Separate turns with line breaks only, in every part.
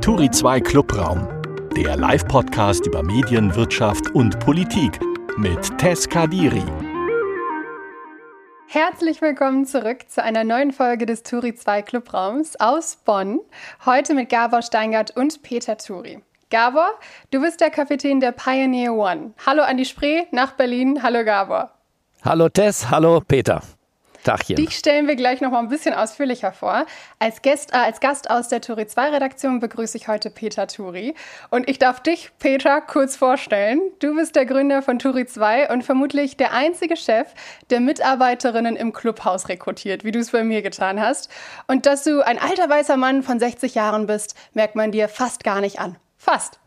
Turi 2 Clubraum, der Live-Podcast über Medien, Wirtschaft und Politik mit Tess Kadiri.
Herzlich willkommen zurück zu einer neuen Folge des Turi 2 Clubraums aus Bonn. Heute mit Gabor Steingart und Peter Turi. Gabor, du bist der Kapitän der Pioneer One. Hallo an die Spree, nach Berlin. Hallo Gabor.
Hallo Tess, hallo Peter.
Tagchen. Dich stellen wir gleich noch mal ein bisschen ausführlicher vor. Als Gast, äh, als Gast aus der Turi 2 Redaktion begrüße ich heute Peter Turi. Und ich darf dich, Peter, kurz vorstellen. Du bist der Gründer von Turi 2 und vermutlich der einzige Chef, der Mitarbeiterinnen im Clubhaus rekrutiert, wie du es bei mir getan hast. Und dass du ein alter weißer Mann von 60 Jahren bist, merkt man dir fast gar nicht an. Fast.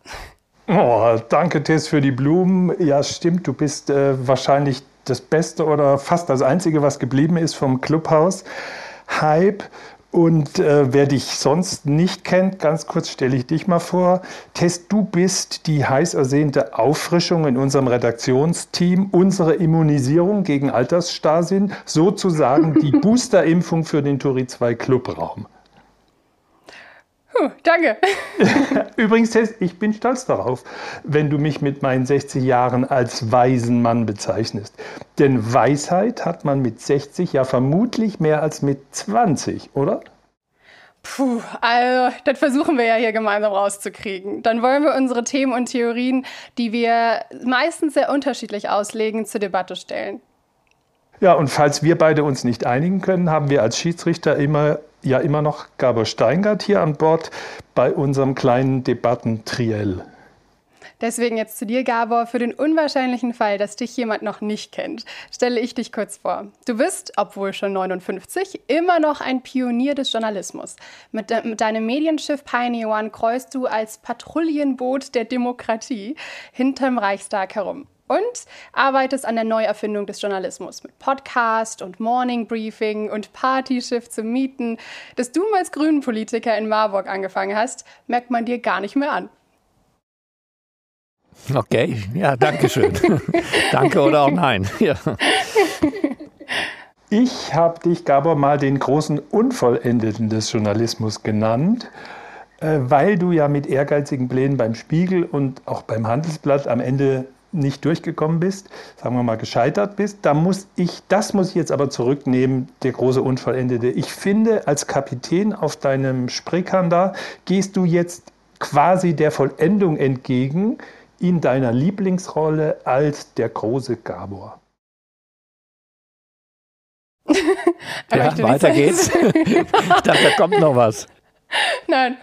Oh, danke, Tess, für die Blumen. Ja, stimmt, du bist äh, wahrscheinlich das Beste oder fast das Einzige, was geblieben ist vom Clubhaus. Hype. Und äh, wer dich sonst nicht kennt, ganz kurz stelle ich dich mal vor. Tess, du bist die heiß ersehnte Auffrischung in unserem Redaktionsteam, unsere Immunisierung gegen Altersstarrsinn, sozusagen die Boosterimpfung für den Turi 2 Clubraum.
Puh, danke.
Übrigens, ich bin stolz darauf, wenn du mich mit meinen 60 Jahren als weisen Mann bezeichnest. Denn Weisheit hat man mit 60 ja vermutlich mehr als mit 20, oder?
Puh, also das versuchen wir ja hier gemeinsam rauszukriegen. Dann wollen wir unsere Themen und Theorien, die wir meistens sehr unterschiedlich auslegen, zur Debatte stellen.
Ja, und falls wir beide uns nicht einigen können, haben wir als Schiedsrichter immer ja immer noch Gabor Steingart hier an Bord bei unserem kleinen Debattentriell.
Deswegen jetzt zu dir, Gabor. Für den unwahrscheinlichen Fall, dass dich jemand noch nicht kennt, stelle ich dich kurz vor. Du bist, obwohl schon 59, immer noch ein Pionier des Journalismus. Mit, de mit deinem Medienschiff Pioneer One kreust du als Patrouillenboot der Demokratie hinterm Reichstag herum und arbeitest an der Neuerfindung des Journalismus mit Podcast und Morning Briefing und Partyschiff zum Mieten. Dass du als Grünen-Politiker in Marburg angefangen hast, merkt man dir gar nicht mehr an.
Okay, ja, danke schön. danke oder auch nein. Ja.
Ich habe dich, Gabor, mal den großen Unvollendeten des Journalismus genannt, äh, weil du ja mit ehrgeizigen Plänen beim Spiegel und auch beim Handelsblatt am Ende nicht durchgekommen bist, sagen wir mal gescheitert bist, da muss ich, das muss ich jetzt aber zurücknehmen, der große Unvollendete. Ich finde, als Kapitän auf deinem Spreekern da gehst du jetzt quasi der Vollendung entgegen in deiner Lieblingsrolle als der große Gabor.
ja, weiter geht's. ich dachte, da kommt noch was.
Nein.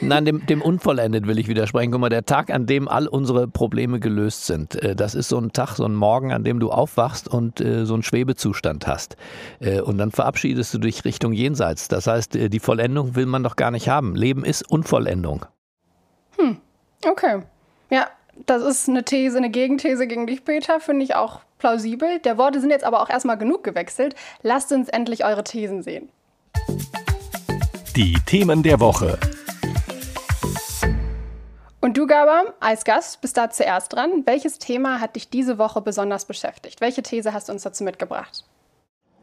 Nein, dem, dem unvollendet will ich widersprechen. Guck mal, der Tag, an dem all unsere Probleme gelöst sind, äh, das ist so ein Tag, so ein Morgen, an dem du aufwachst und äh, so einen Schwebezustand hast. Äh, und dann verabschiedest du dich Richtung Jenseits. Das heißt, die Vollendung will man doch gar nicht haben. Leben ist Unvollendung.
Hm, okay. Ja, das ist eine These, eine Gegenthese gegen dich, Peter, finde ich auch plausibel. Der Worte sind jetzt aber auch erstmal genug gewechselt. Lasst uns endlich eure Thesen sehen.
Die Themen der Woche.
Und du, Gaba, als Gast bist da zuerst dran. Welches Thema hat dich diese Woche besonders beschäftigt? Welche These hast du uns dazu mitgebracht?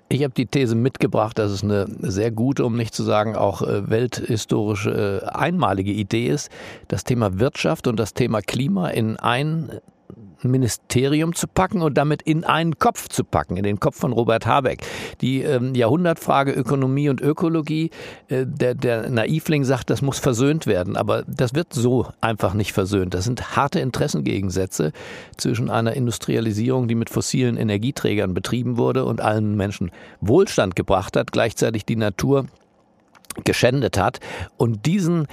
Ich habe die These mitgebracht, dass es eine sehr gute, um nicht zu sagen auch äh, welthistorische äh, einmalige Idee ist, das Thema Wirtschaft und das Thema Klima in ein Ministerium zu packen und damit in einen Kopf zu packen, in den Kopf von Robert Habeck. Die ähm, Jahrhundertfrage Ökonomie und Ökologie, äh, der, der Naivling sagt, das muss versöhnt werden, aber das wird so einfach nicht versöhnt. Das sind harte Interessengegensätze zwischen einer Industrialisierung, die mit fossilen Energieträgern betrieben wurde und allen Menschen Wohlstand gebracht hat, gleichzeitig die Natur geschändet hat und diesen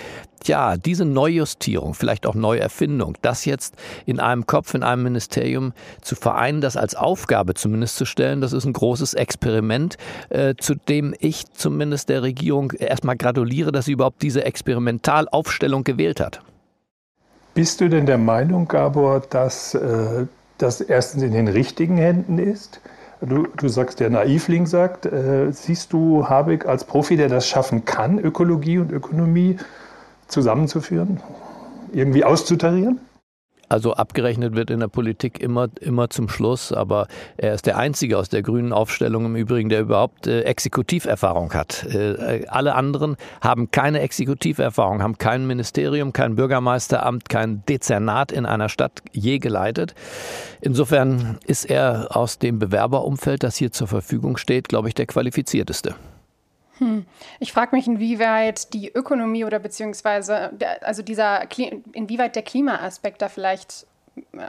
ja, diese Neujustierung, vielleicht auch Neuerfindung, das jetzt in einem Kopf, in einem Ministerium zu vereinen, das als Aufgabe zumindest zu stellen, das ist ein großes Experiment, äh, zu dem ich zumindest der Regierung erstmal gratuliere, dass sie überhaupt diese Experimentalaufstellung gewählt hat.
Bist du denn der Meinung, Gabor, dass äh, das erstens in den richtigen Händen ist? Du, du sagst, der Naivling sagt, äh, siehst du Habeck als Profi, der das schaffen kann, Ökologie und Ökonomie zusammenzuführen, irgendwie auszutarieren?
Also abgerechnet wird in der Politik immer, immer zum Schluss, aber er ist der Einzige aus der grünen Aufstellung im Übrigen, der überhaupt äh, Exekutiverfahrung hat. Äh, alle anderen haben keine Exekutiverfahrung, haben kein Ministerium, kein Bürgermeisteramt, kein Dezernat in einer Stadt je geleitet. Insofern ist er aus dem Bewerberumfeld, das hier zur Verfügung steht, glaube ich, der qualifizierteste.
Hm. Ich frage mich, inwieweit die Ökonomie oder beziehungsweise der, also dieser inwieweit der Klimaaspekt da vielleicht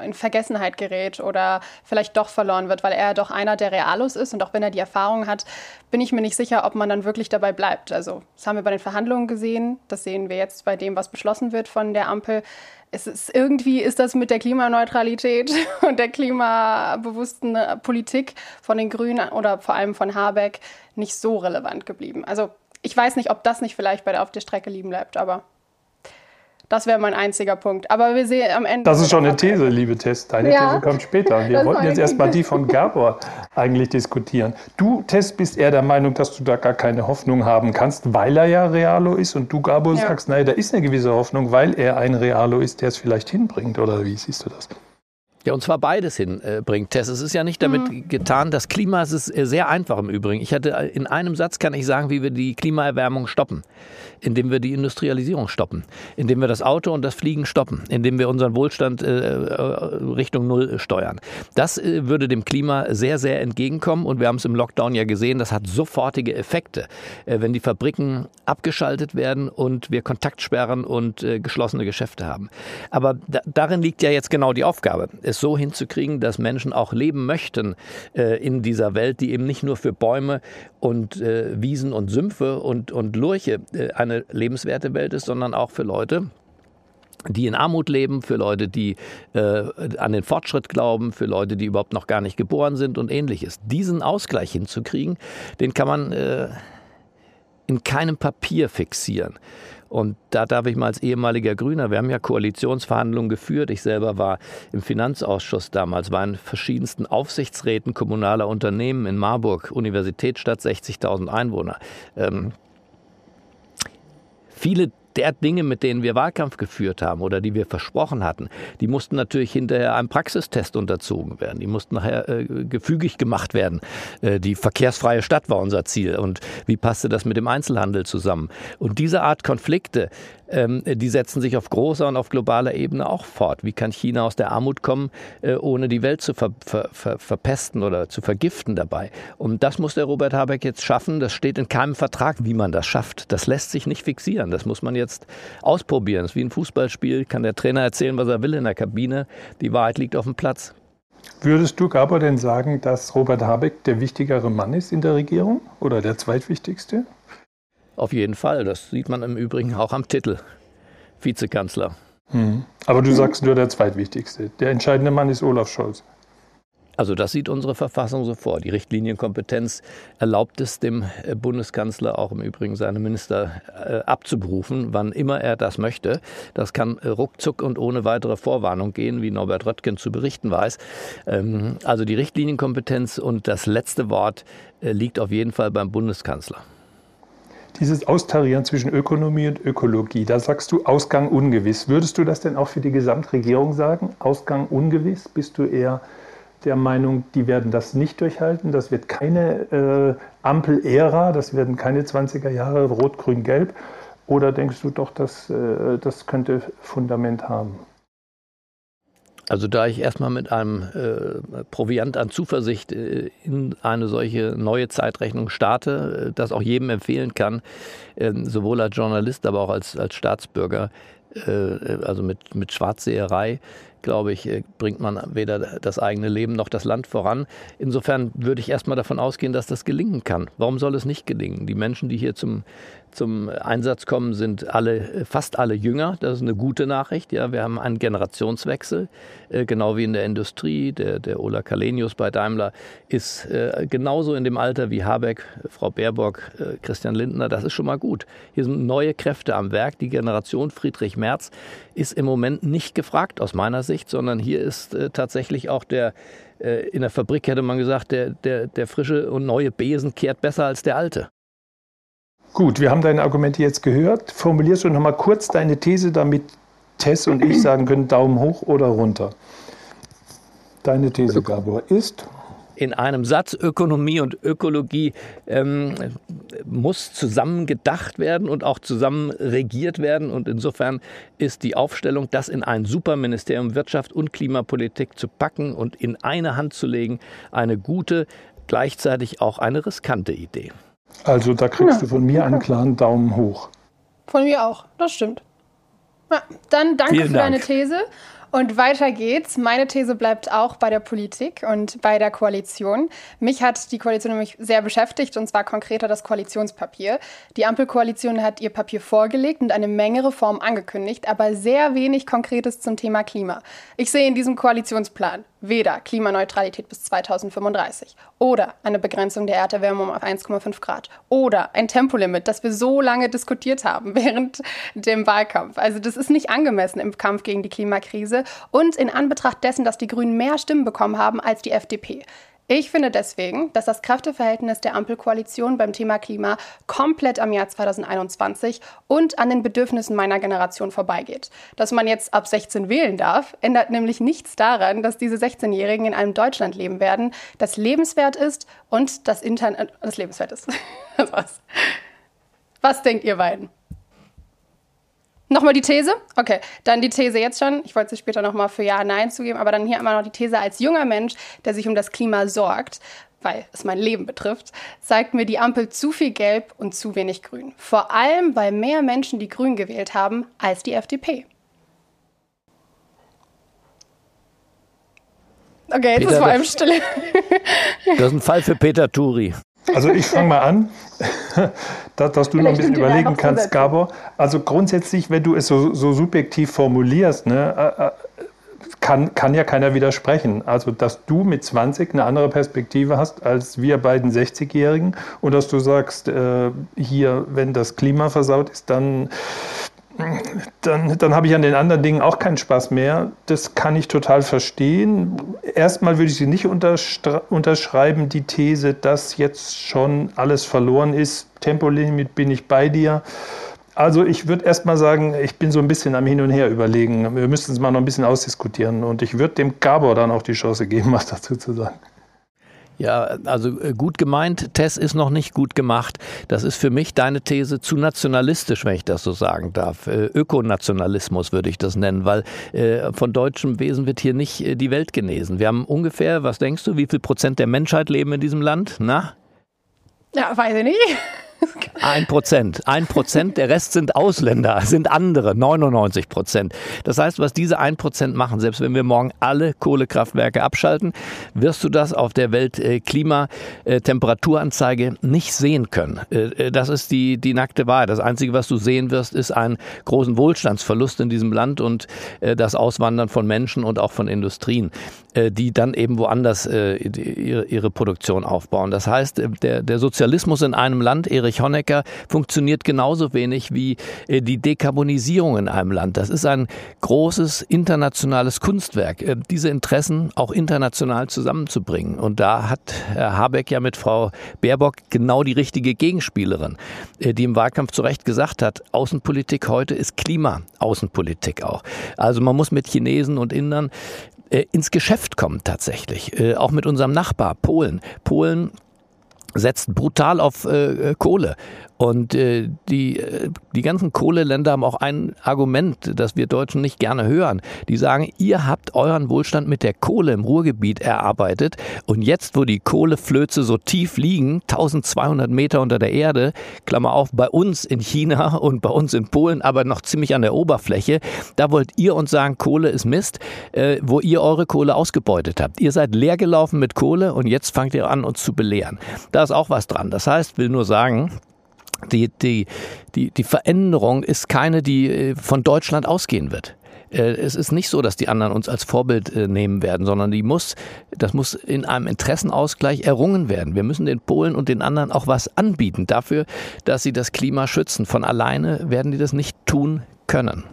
in Vergessenheit gerät oder vielleicht doch verloren wird, weil er doch einer der Realos ist und auch wenn er die Erfahrung hat, bin ich mir nicht sicher, ob man dann wirklich dabei bleibt. Also das haben wir bei den Verhandlungen gesehen, das sehen wir jetzt bei dem, was beschlossen wird von der Ampel es ist irgendwie ist das mit der Klimaneutralität und der klimabewussten Politik von den Grünen oder vor allem von Habeck nicht so relevant geblieben. Also ich weiß nicht, ob das nicht vielleicht bei der auf der Strecke liegen bleibt, aber das wäre mein einziger Punkt. Aber wir sehen am Ende.
Das ist schon eine These, liebe Tess. Deine ja. These kommt später. Wir wollten jetzt erstmal die von Gabor eigentlich diskutieren. Du, Tess, bist eher der Meinung, dass du da gar keine Hoffnung haben kannst, weil er ja Realo ist. Und du, Gabor, ja. sagst, nein, da ist eine gewisse Hoffnung, weil er ein Realo ist, der es vielleicht hinbringt. Oder wie siehst du das?
Ja, und zwar beides hinbringt, Tess. Es ist ja nicht damit mhm. getan, das Klima ist sehr einfach im Übrigen. Ich hatte in einem Satz kann ich sagen, wie wir die Klimaerwärmung stoppen indem wir die Industrialisierung stoppen, indem wir das Auto und das Fliegen stoppen, indem wir unseren Wohlstand äh, äh, Richtung Null steuern. Das äh, würde dem Klima sehr, sehr entgegenkommen und wir haben es im Lockdown ja gesehen, das hat sofortige Effekte, äh, wenn die Fabriken abgeschaltet werden und wir Kontaktsperren und äh, geschlossene Geschäfte haben. Aber da, darin liegt ja jetzt genau die Aufgabe, es so hinzukriegen, dass Menschen auch leben möchten äh, in dieser Welt, die eben nicht nur für Bäume und Wiesen und Sümpfe und, und Lurche eine eine lebenswerte Welt ist, sondern auch für Leute, die in Armut leben, für Leute, die äh, an den Fortschritt glauben, für Leute, die überhaupt noch gar nicht geboren sind und ähnliches. Diesen Ausgleich hinzukriegen, den kann man äh, in keinem Papier fixieren. Und da darf ich mal als ehemaliger Grüner, wir haben ja Koalitionsverhandlungen geführt. Ich selber war im Finanzausschuss damals, war in verschiedensten Aufsichtsräten kommunaler Unternehmen in Marburg, Universitätsstadt, 60.000 Einwohner. Ähm, viele der Dinge, mit denen wir Wahlkampf geführt haben oder die wir versprochen hatten, die mussten natürlich hinterher einem Praxistest unterzogen werden. Die mussten nachher äh, gefügig gemacht werden. Äh, die verkehrsfreie Stadt war unser Ziel. Und wie passte das mit dem Einzelhandel zusammen? Und diese Art Konflikte, ähm, die setzen sich auf großer und auf globaler Ebene auch fort. Wie kann China aus der Armut kommen, äh, ohne die Welt zu ver ver ver verpesten oder zu vergiften dabei? Und das muss der Robert Habeck jetzt schaffen. Das steht in keinem Vertrag, wie man das schafft. Das lässt sich nicht fixieren. Das muss man jetzt ausprobieren. Das ist wie ein Fußballspiel. Kann der Trainer erzählen, was er will in der Kabine. Die Wahrheit liegt auf dem Platz.
Würdest du, Gabor, denn sagen, dass Robert Habeck der wichtigere Mann ist in der Regierung oder der zweitwichtigste?
Auf jeden Fall. Das sieht man im Übrigen auch am Titel. Vizekanzler.
Hm. Aber du sagst nur der zweitwichtigste. Der entscheidende Mann ist Olaf Scholz.
Also das sieht unsere Verfassung so vor. Die Richtlinienkompetenz erlaubt es dem äh, Bundeskanzler auch im Übrigen seine Minister äh, abzuberufen, wann immer er das möchte. Das kann äh, ruckzuck und ohne weitere Vorwarnung gehen, wie Norbert Röttgen zu berichten weiß. Ähm, also die Richtlinienkompetenz und das letzte Wort liegt auf jeden Fall beim Bundeskanzler
dieses Austarieren zwischen Ökonomie und Ökologie, da sagst du Ausgang ungewiss. Würdest du das denn auch für die Gesamtregierung sagen? Ausgang ungewiss? Bist du eher der Meinung, die werden das nicht durchhalten? Das wird keine äh, Ampel-Ära, das werden keine 20er Jahre Rot, Grün, Gelb? Oder denkst du doch, dass äh, das könnte Fundament haben?
Also da ich erstmal mit einem äh, Proviant an Zuversicht äh, in eine solche neue Zeitrechnung starte, äh, das auch jedem empfehlen kann, äh, sowohl als Journalist, aber auch als, als Staatsbürger, äh, also mit, mit Schwarzseherei, glaube ich, äh, bringt man weder das eigene Leben noch das Land voran. Insofern würde ich erstmal davon ausgehen, dass das gelingen kann. Warum soll es nicht gelingen? Die Menschen, die hier zum zum Einsatz kommen, sind alle, fast alle jünger. Das ist eine gute Nachricht. Ja, wir haben einen Generationswechsel, äh, genau wie in der Industrie. Der, der Ola Kalenius bei Daimler ist äh, genauso in dem Alter wie Habeck, Frau Baerbock, äh, Christian Lindner. Das ist schon mal gut. Hier sind neue Kräfte am Werk. Die Generation Friedrich Merz ist im Moment nicht gefragt aus meiner Sicht, sondern hier ist tatsächlich auch der in der Fabrik hätte man gesagt, der, der, der frische und neue Besen kehrt besser als der alte.
Gut, wir haben deine Argumente jetzt gehört. Formulierst du noch mal kurz deine These, damit Tess und ich sagen können, Daumen hoch oder runter. Deine These, Gabor, ist?
in einem Satz Ökonomie und Ökologie ähm, muss zusammen gedacht werden und auch zusammen regiert werden. Und insofern ist die Aufstellung, das in ein Superministerium Wirtschaft und Klimapolitik zu packen und in eine Hand zu legen, eine gute, gleichzeitig auch eine riskante Idee.
Also da kriegst ja. du von mir einen klaren Daumen hoch.
Von mir auch, das stimmt. Ja, dann danke Vielen für Dank. deine These. Und weiter geht's. Meine These bleibt auch bei der Politik und bei der Koalition. Mich hat die Koalition nämlich sehr beschäftigt und zwar konkreter das Koalitionspapier. Die Ampelkoalition hat ihr Papier vorgelegt und eine Menge Reformen angekündigt, aber sehr wenig Konkretes zum Thema Klima. Ich sehe in diesem Koalitionsplan weder Klimaneutralität bis 2035 oder eine Begrenzung der Erderwärmung auf 1,5 Grad oder ein Tempolimit, das wir so lange diskutiert haben während dem Wahlkampf. Also das ist nicht angemessen im Kampf gegen die Klimakrise und in Anbetracht dessen, dass die Grünen mehr Stimmen bekommen haben als die FDP. Ich finde deswegen, dass das Kräfteverhältnis der Ampelkoalition beim Thema Klima komplett am Jahr 2021 und an den Bedürfnissen meiner Generation vorbeigeht. Dass man jetzt ab 16 wählen darf, ändert nämlich nichts daran, dass diese 16-Jährigen in einem Deutschland leben werden, das lebenswert ist und das Internet das lebenswert ist. Was? Was denkt ihr beiden? Nochmal die These? Okay, dann die These jetzt schon. Ich wollte sie später nochmal für Ja, Nein zugeben, aber dann hier einmal noch die These als junger Mensch, der sich um das Klima sorgt, weil es mein Leben betrifft, zeigt mir die Ampel zu viel Gelb und zu wenig Grün. Vor allem, weil mehr Menschen die Grün gewählt haben als die FDP. Okay, jetzt Peter, ist vor allem Stille.
Das ist ein Fall für Peter Turi.
Also ich fange mal an, dass, dass du noch ein bisschen überlegen kannst, Gabor. Also grundsätzlich, wenn du es so, so subjektiv formulierst, ne, äh, äh, kann, kann ja keiner widersprechen. Also, dass du mit 20 eine andere Perspektive hast als wir beiden 60-Jährigen und dass du sagst, äh, hier, wenn das Klima versaut ist, dann dann, dann habe ich an den anderen Dingen auch keinen Spaß mehr. Das kann ich total verstehen. Erstmal würde ich sie nicht unterschreiben, die These, dass jetzt schon alles verloren ist. Tempolimit bin ich bei dir. Also ich würde erstmal sagen, ich bin so ein bisschen am Hin und Her überlegen. Wir müssen es mal noch ein bisschen ausdiskutieren. Und ich würde dem Gabor dann auch die Chance geben, was dazu zu sagen.
Ja, also äh, gut gemeint, Tess ist noch nicht gut gemacht. Das ist für mich deine These zu nationalistisch, wenn ich das so sagen darf. Äh, Ökonationalismus würde ich das nennen, weil äh, von deutschem Wesen wird hier nicht die Welt genesen. Wir haben ungefähr, was denkst du, wie viel Prozent der Menschheit leben in diesem Land? Na?
Ja, weiß ich nicht.
Ein Prozent. Ein Prozent. Der Rest sind Ausländer, sind andere. 99 Prozent. Das heißt, was diese ein Prozent machen, selbst wenn wir morgen alle Kohlekraftwerke abschalten, wirst du das auf der Welt äh, Klimatemperaturanzeige nicht sehen können. Äh, äh, das ist die, die nackte Wahrheit. Das Einzige, was du sehen wirst, ist einen großen Wohlstandsverlust in diesem Land und das Auswandern von Menschen und auch von Industrien, die dann eben woanders ihre Produktion aufbauen. Das heißt, der, der Sozialismus in einem Land, Erich Erich Honecker funktioniert genauso wenig wie äh, die Dekarbonisierung in einem Land. Das ist ein großes internationales Kunstwerk, äh, diese Interessen auch international zusammenzubringen. Und da hat Herr Habeck ja mit Frau Baerbock genau die richtige Gegenspielerin, äh, die im Wahlkampf zu Recht gesagt hat, Außenpolitik heute ist Klima-Außenpolitik auch. Also man muss mit Chinesen und Indern ins Geschäft kommen tatsächlich. auch mit unserem Nachbar Polen. Polen setzt brutal auf äh, Kohle. Und äh, die, äh, die ganzen Kohleländer haben auch ein Argument, das wir Deutschen nicht gerne hören. Die sagen, ihr habt euren Wohlstand mit der Kohle im Ruhrgebiet erarbeitet und jetzt, wo die Kohleflöze so tief liegen, 1200 Meter unter der Erde, Klammer auf, bei uns in China und bei uns in Polen, aber noch ziemlich an der Oberfläche, da wollt ihr uns sagen, Kohle ist Mist, äh, wo ihr eure Kohle ausgebeutet habt. Ihr seid leergelaufen mit Kohle und jetzt fangt ihr an, uns zu belehren. Da ist auch was dran. Das heißt, will nur sagen, die, die, die, die Veränderung ist keine, die äh, von Deutschland ausgehen wird. Äh, es ist nicht so, dass die anderen uns als Vorbild äh, nehmen werden, sondern die muss, das muss in einem Interessenausgleich errungen werden. Wir müssen den Polen und den anderen auch was anbieten dafür, dass sie das Klima schützen. Von alleine werden die das nicht tun können.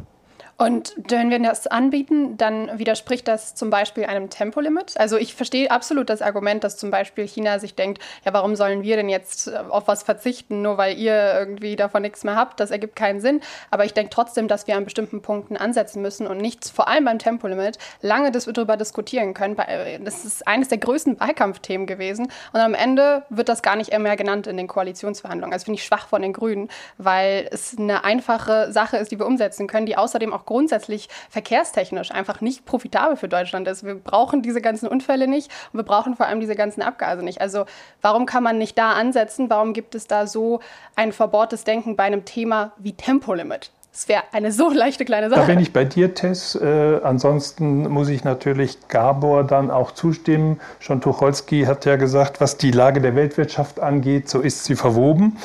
Und wenn wir das anbieten, dann widerspricht das zum Beispiel einem Tempolimit. Also ich verstehe absolut das Argument, dass zum Beispiel China sich denkt, ja, warum sollen wir denn jetzt äh, auf was verzichten, nur weil ihr irgendwie davon nichts mehr habt? Das ergibt keinen Sinn. Aber ich denke trotzdem, dass wir an bestimmten Punkten ansetzen müssen und nicht vor allem beim Tempolimit lange darüber diskutieren können. Äh, das ist eines der größten Wahlkampfthemen gewesen. Und am Ende wird das gar nicht mehr genannt in den Koalitionsverhandlungen. Also finde ich schwach von den Grünen, weil es eine einfache Sache ist, die wir umsetzen können, die außerdem auch grundsätzlich verkehrstechnisch einfach nicht profitabel für Deutschland ist. Wir brauchen diese ganzen Unfälle nicht und wir brauchen vor allem diese ganzen Abgase nicht. Also warum kann man nicht da ansetzen? Warum gibt es da so ein verbohrtes Denken bei einem Thema wie Tempolimit? Es wäre eine so leichte kleine Sache.
Da bin ich bei dir, Tess. Äh, ansonsten muss ich natürlich Gabor dann auch zustimmen. Schon Tucholsky hat ja gesagt, was die Lage der Weltwirtschaft angeht, so ist sie verwoben.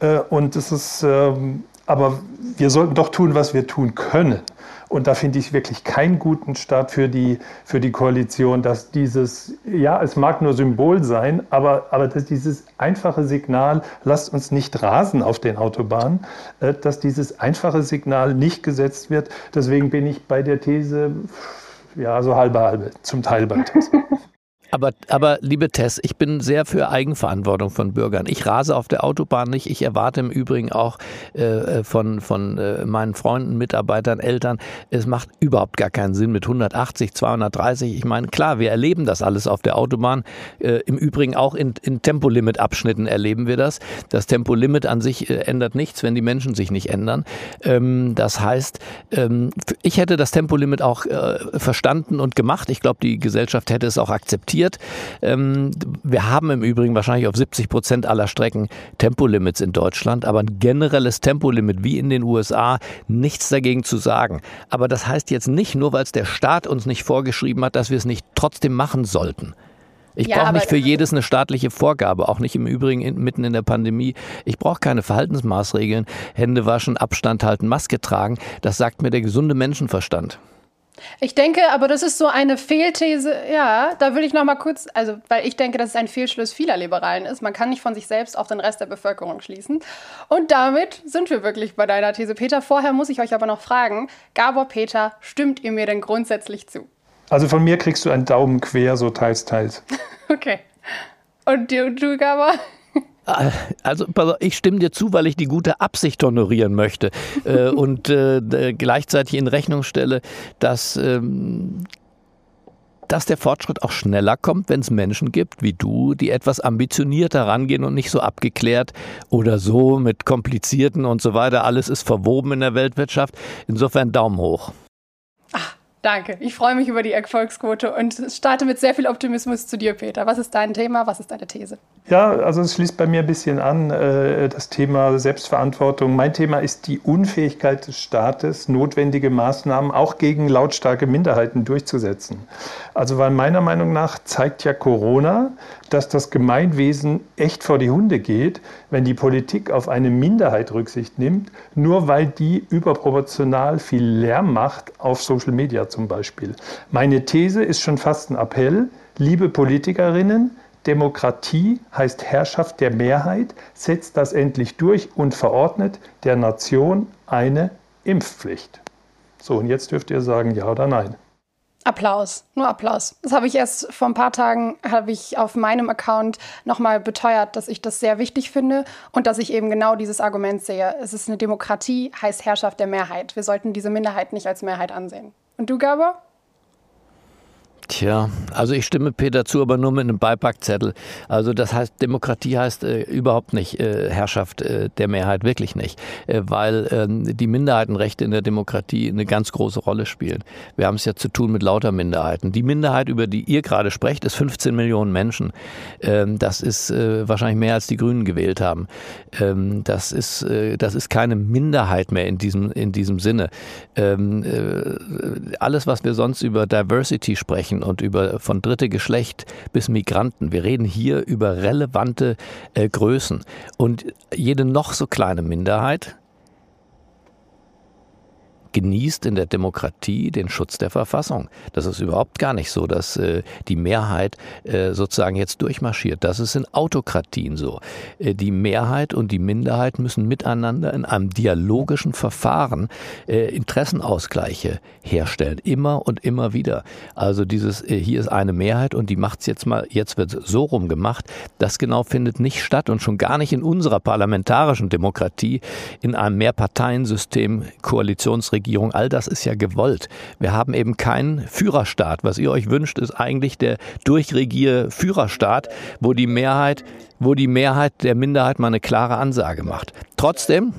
Äh, und es ist ähm, aber wir sollten doch tun, was wir tun können. Und da finde ich wirklich keinen guten Start für die, für die Koalition, dass dieses, ja, es mag nur Symbol sein, aber, aber dass dieses einfache Signal, lasst uns nicht rasen auf den Autobahnen, äh, dass dieses einfache Signal nicht gesetzt wird. Deswegen bin ich bei der These, ja, so halbe halbe, zum Teil bei These.
Aber, aber liebe Tess, ich bin sehr für Eigenverantwortung von Bürgern. Ich rase auf der Autobahn nicht. Ich erwarte im Übrigen auch äh, äh, von, von äh, meinen Freunden, Mitarbeitern, Eltern, es macht überhaupt gar keinen Sinn mit 180, 230. Ich meine, klar, wir erleben das alles auf der Autobahn. Äh, Im Übrigen auch in, in Tempolimit-Abschnitten erleben wir das. Das Tempolimit an sich äh, ändert nichts, wenn die Menschen sich nicht ändern. Ähm, das heißt, ähm, ich hätte das Tempolimit auch äh, verstanden und gemacht. Ich glaube, die Gesellschaft hätte es auch akzeptiert passiert. Ähm, wir haben im Übrigen wahrscheinlich auf 70 Prozent aller Strecken Tempolimits in Deutschland, aber ein generelles Tempolimit wie in den USA nichts dagegen zu sagen. Aber das heißt jetzt nicht, nur weil es der Staat uns nicht vorgeschrieben hat, dass wir es nicht trotzdem machen sollten. Ich ja, brauche nicht für jedes eine staatliche Vorgabe, auch nicht im Übrigen in, mitten in der Pandemie. Ich brauche keine Verhaltensmaßregeln, Hände waschen, Abstand halten, Maske tragen. Das sagt mir der gesunde Menschenverstand.
Ich denke, aber das ist so eine Fehlthese. Ja, da will ich noch mal kurz, also weil ich denke, dass es ein Fehlschluss vieler Liberalen ist. Man kann nicht von sich selbst auf den Rest der Bevölkerung schließen. Und damit sind wir wirklich bei deiner These, Peter. Vorher muss ich euch aber noch fragen, Gabor Peter, stimmt ihr mir denn grundsätzlich zu?
Also von mir kriegst du einen Daumen quer, so teils, teils.
okay. Und du, du Gabor?
Also ich stimme dir zu, weil ich die gute Absicht honorieren möchte äh, und äh, gleichzeitig in Rechnung stelle, dass ähm, dass der Fortschritt auch schneller kommt, wenn es Menschen gibt wie du, die etwas ambitionierter rangehen und nicht so abgeklärt oder so mit komplizierten und so weiter. Alles ist verwoben in der Weltwirtschaft. Insofern Daumen hoch.
Danke. Ich freue mich über die Erfolgsquote und starte mit sehr viel Optimismus zu dir, Peter. Was ist dein Thema? Was ist deine These?
Ja, also es schließt bei mir ein bisschen an, äh, das Thema Selbstverantwortung. Mein Thema ist die Unfähigkeit des Staates, notwendige Maßnahmen auch gegen lautstarke Minderheiten durchzusetzen. Also weil meiner Meinung nach zeigt ja Corona, dass das Gemeinwesen echt vor die Hunde geht, wenn die Politik auf eine Minderheit Rücksicht nimmt, nur weil die überproportional viel Lärm macht auf Social Media zum Beispiel. Meine These ist schon fast ein Appell, liebe Politikerinnen, Demokratie heißt Herrschaft der Mehrheit, setzt das endlich durch und verordnet der Nation eine Impfpflicht. So, und jetzt dürft ihr sagen ja oder nein.
Applaus, nur Applaus. Das habe ich erst vor ein paar Tagen, habe ich auf meinem Account nochmal beteuert, dass ich das sehr wichtig finde und dass ich eben genau dieses Argument sehe. Es ist eine Demokratie, heißt Herrschaft der Mehrheit. Wir sollten diese Minderheit nicht als Mehrheit ansehen. Und du, Gabor?
Tja, also ich stimme Peter zu, aber nur mit einem Beipackzettel. Also das heißt, Demokratie heißt äh, überhaupt nicht äh, Herrschaft äh, der Mehrheit, wirklich nicht, äh, weil ähm, die Minderheitenrechte in der Demokratie eine ganz große Rolle spielen. Wir haben es ja zu tun mit lauter Minderheiten. Die Minderheit, über die ihr gerade sprecht, ist 15 Millionen Menschen. Ähm, das ist äh, wahrscheinlich mehr, als die Grünen gewählt haben. Ähm, das ist äh, das ist keine Minderheit mehr in diesem in diesem Sinne. Ähm, alles, was wir sonst über Diversity sprechen und über von dritte Geschlecht bis Migranten. Wir reden hier über relevante äh, Größen. Und jede noch so kleine Minderheit genießt in der Demokratie den Schutz der Verfassung. Das ist überhaupt gar nicht so, dass äh, die Mehrheit äh, sozusagen jetzt durchmarschiert. Das ist in Autokratien so. Äh, die Mehrheit und die Minderheit müssen miteinander in einem dialogischen Verfahren äh, Interessenausgleiche herstellen. Immer und immer wieder. Also dieses, äh, hier ist eine Mehrheit und die macht es jetzt mal, jetzt wird so rum gemacht. Das genau findet nicht statt und schon gar nicht in unserer parlamentarischen Demokratie, in einem Mehrparteiensystem, Koalitionsregierung. All das ist ja gewollt. Wir haben eben keinen Führerstaat. Was ihr euch wünscht, ist eigentlich der Durchregier-Führerstaat, wo die Mehrheit, wo die Mehrheit der Minderheit mal eine klare Ansage macht. Trotzdem,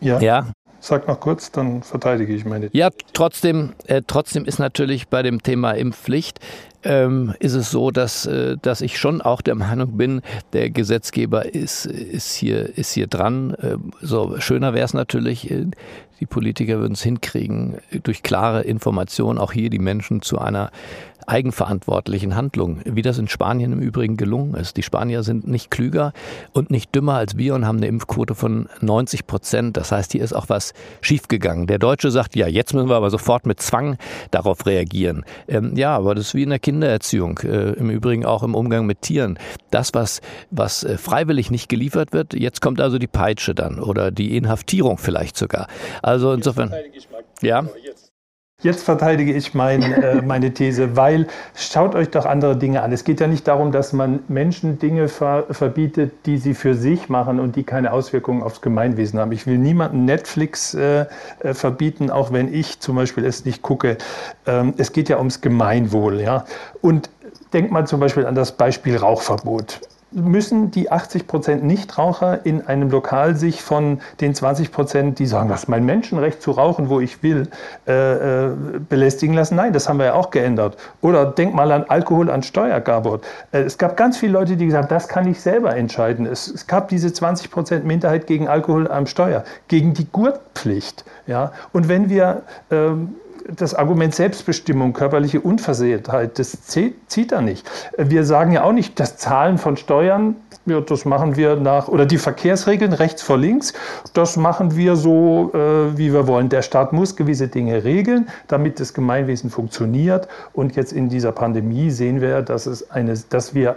ja. ja. Sag noch kurz, dann verteidige ich meine.
Ja, trotzdem, äh, trotzdem ist natürlich bei dem Thema Impfpflicht ähm, ist es so, dass, äh, dass ich schon auch der Meinung bin, der Gesetzgeber ist, ist, hier, ist hier dran. Äh, so schöner wäre es natürlich, äh, die Politiker würden es hinkriegen, durch klare Informationen auch hier die Menschen zu einer eigenverantwortlichen Handlung, wie das in Spanien im Übrigen gelungen ist. Die Spanier sind nicht klüger und nicht dümmer als wir und haben eine Impfquote von 90 Prozent. Das heißt, hier ist auch was schiefgegangen. Der Deutsche sagt, ja, jetzt müssen wir aber sofort mit Zwang darauf reagieren. Ähm, ja, aber das ist wie in der Kindererziehung, äh, im Übrigen auch im Umgang mit Tieren. Das, was, was äh, freiwillig nicht geliefert wird, jetzt kommt also die Peitsche dann oder die Inhaftierung vielleicht sogar. Also insofern. Ja.
Jetzt verteidige ich mein, äh, meine These, weil schaut euch doch andere Dinge an. Es geht ja nicht darum, dass man Menschen Dinge ver verbietet, die sie für sich machen und die keine Auswirkungen aufs Gemeinwesen haben. Ich will niemanden Netflix äh, äh, verbieten, auch wenn ich zum Beispiel es nicht gucke. Ähm, es geht ja ums Gemeinwohl. Ja? Und denkt mal zum Beispiel an das Beispiel Rauchverbot müssen die 80 Prozent Nichtraucher in einem Lokal sich von den 20 Prozent, die sagen, das ist mein Menschenrecht zu rauchen, wo ich will, äh, äh, belästigen lassen? Nein, das haben wir ja auch geändert. Oder denk mal an Alkohol an Steuer, Gabor. Äh, es gab ganz viele Leute, die gesagt haben, das kann ich selber entscheiden. Es, es gab diese 20 Prozent Minderheit gegen Alkohol am Steuer, gegen die Gurtpflicht. Ja? Und wenn wir ähm, das Argument Selbstbestimmung, körperliche Unversehrtheit, das zieht da nicht. Wir sagen ja auch nicht, das Zahlen von Steuern, ja, das machen wir nach, oder die Verkehrsregeln rechts vor links, das machen wir so, äh, wie wir wollen. Der Staat muss gewisse Dinge regeln, damit das Gemeinwesen funktioniert. Und jetzt in dieser Pandemie sehen wir, dass, es eine, dass wir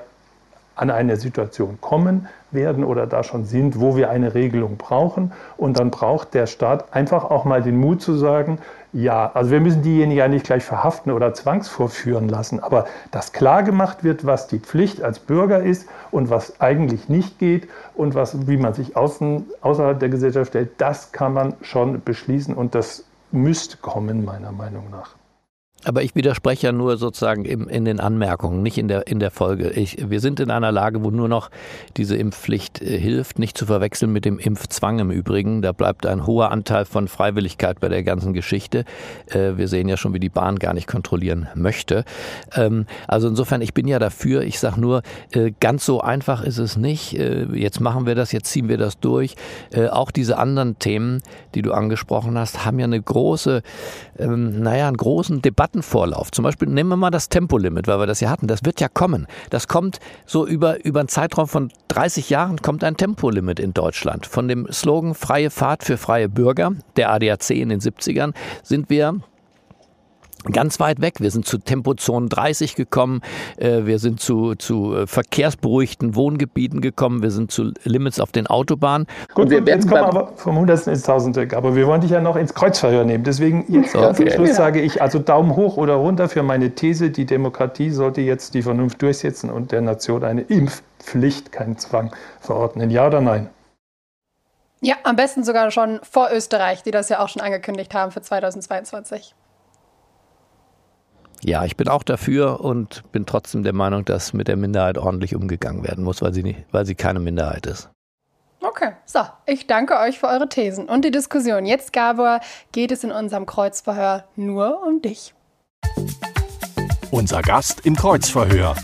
an eine Situation kommen werden oder da schon sind, wo wir eine Regelung brauchen. Und dann braucht der Staat einfach auch mal den Mut zu sagen, ja, also wir müssen diejenigen ja nicht gleich verhaften oder zwangsvorführen lassen, aber dass klar gemacht wird, was die Pflicht als Bürger ist und was eigentlich nicht geht und was, wie man sich außen, außerhalb der Gesellschaft stellt, das kann man schon beschließen und das müsste kommen, meiner Meinung nach.
Aber ich widerspreche ja nur sozusagen im, in den Anmerkungen, nicht in der, in der Folge. Ich, wir sind in einer Lage, wo nur noch diese Impfpflicht äh, hilft, nicht zu verwechseln mit dem Impfzwang im Übrigen. Da bleibt ein hoher Anteil von Freiwilligkeit bei der ganzen Geschichte. Äh, wir sehen ja schon, wie die Bahn gar nicht kontrollieren möchte. Ähm, also insofern, ich bin ja dafür. Ich sage nur, äh, ganz so einfach ist es nicht. Jetzt machen wir das, jetzt ziehen wir das durch. Auch diese anderen Themen, die du angesprochen hast, haben ja eine große, ähm, naja, einen großen Debatten Debattenvorlauf. Zum Beispiel nehmen wir mal das Tempolimit, weil wir das ja hatten. Das wird ja kommen. Das kommt so über, über einen Zeitraum von 30 Jahren kommt ein Tempolimit in Deutschland. Von dem Slogan Freie Fahrt für freie Bürger, der ADAC in den 70ern, sind wir ganz weit weg. Wir sind zu Tempozonen 30 gekommen, äh, wir sind zu, zu äh, verkehrsberuhigten Wohngebieten gekommen, wir sind zu Limits auf den Autobahnen.
Gut, wir, jetzt kommen aber vom Hundertsten ins Tausendste, aber wir wollen dich ja noch ins Kreuzverhör nehmen. Deswegen jetzt ganz okay. zum Schluss sage ich, also Daumen hoch oder runter für meine These, die Demokratie sollte jetzt die Vernunft durchsetzen und der Nation eine Impfpflicht, keinen Zwang verordnen. Ja oder nein?
Ja, am besten sogar schon vor Österreich, die das ja auch schon angekündigt haben für 2022.
Ja, ich bin auch dafür und bin trotzdem der Meinung, dass mit der Minderheit ordentlich umgegangen werden muss, weil sie, nicht, weil sie keine Minderheit ist.
Okay, so, ich danke euch für eure Thesen und die Diskussion. Jetzt, Gabor, geht es in unserem Kreuzverhör nur um dich.
Unser Gast im Kreuzverhör.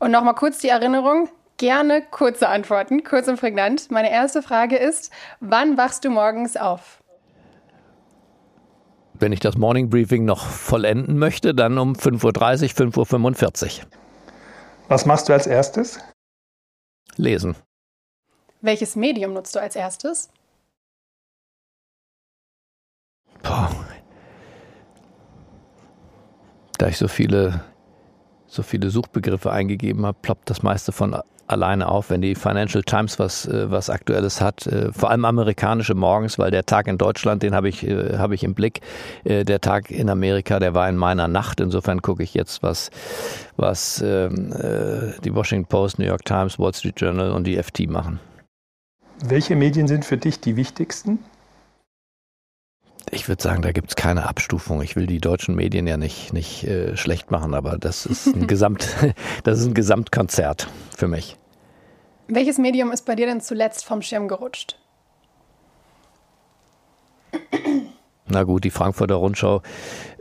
Und nochmal kurz die Erinnerung. Gerne kurze Antworten, kurz und prägnant. Meine erste Frage ist, wann wachst du morgens auf?
Wenn ich das Morning Briefing noch vollenden möchte, dann um 5.30 Uhr, 5.45 Uhr.
Was machst du als erstes?
Lesen.
Welches Medium nutzt du als erstes?
Boah. Da ich so viele, so viele Suchbegriffe eingegeben habe, ploppt das meiste von alleine auf, wenn die Financial Times was, äh, was Aktuelles hat. Äh, vor allem amerikanische morgens, weil der Tag in Deutschland, den habe ich, äh, hab ich im Blick. Der Tag in Amerika, der war in meiner Nacht. Insofern gucke ich jetzt, was, was ähm, die Washington Post, New York Times, Wall Street Journal und die FT machen.
Welche Medien sind für dich die wichtigsten?
Ich würde sagen, da gibt es keine Abstufung. Ich will die deutschen Medien ja nicht, nicht äh, schlecht machen, aber das ist ein Gesamt, das ist ein Gesamtkonzert für mich.
Welches Medium ist bei dir denn zuletzt vom Schirm gerutscht?
Na gut, die Frankfurter Rundschau,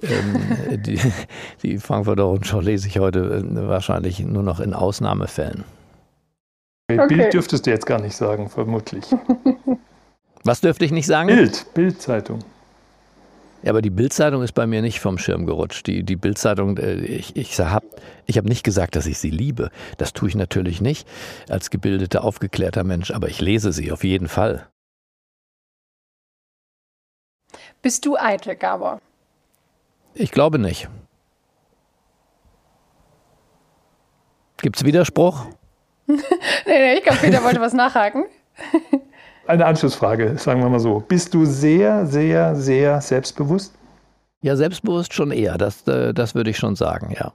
ähm, die, die, Frankfurter Rundschau lese ich heute äh, wahrscheinlich nur noch in Ausnahmefällen.
Okay. Bild dürftest du jetzt gar nicht sagen, vermutlich.
Was dürfte ich nicht sagen?
Bild, Bildzeitung.
Ja, aber die Bildzeitung ist bei mir nicht vom Schirm gerutscht. Die, die Bildzeitung, äh, ich, ich habe ich hab nicht gesagt, dass ich sie liebe. Das tue ich natürlich nicht als gebildeter, aufgeklärter Mensch, aber ich lese sie auf jeden Fall.
Bist du eitel, Gabor?
Ich glaube nicht. Gibt es Widerspruch?
nee, nee, ich glaube, Peter wollte was nachhaken.
Eine Anschlussfrage, sagen wir mal so. Bist du sehr, sehr, sehr selbstbewusst?
Ja, selbstbewusst schon eher. Das, äh, das würde ich schon sagen, ja.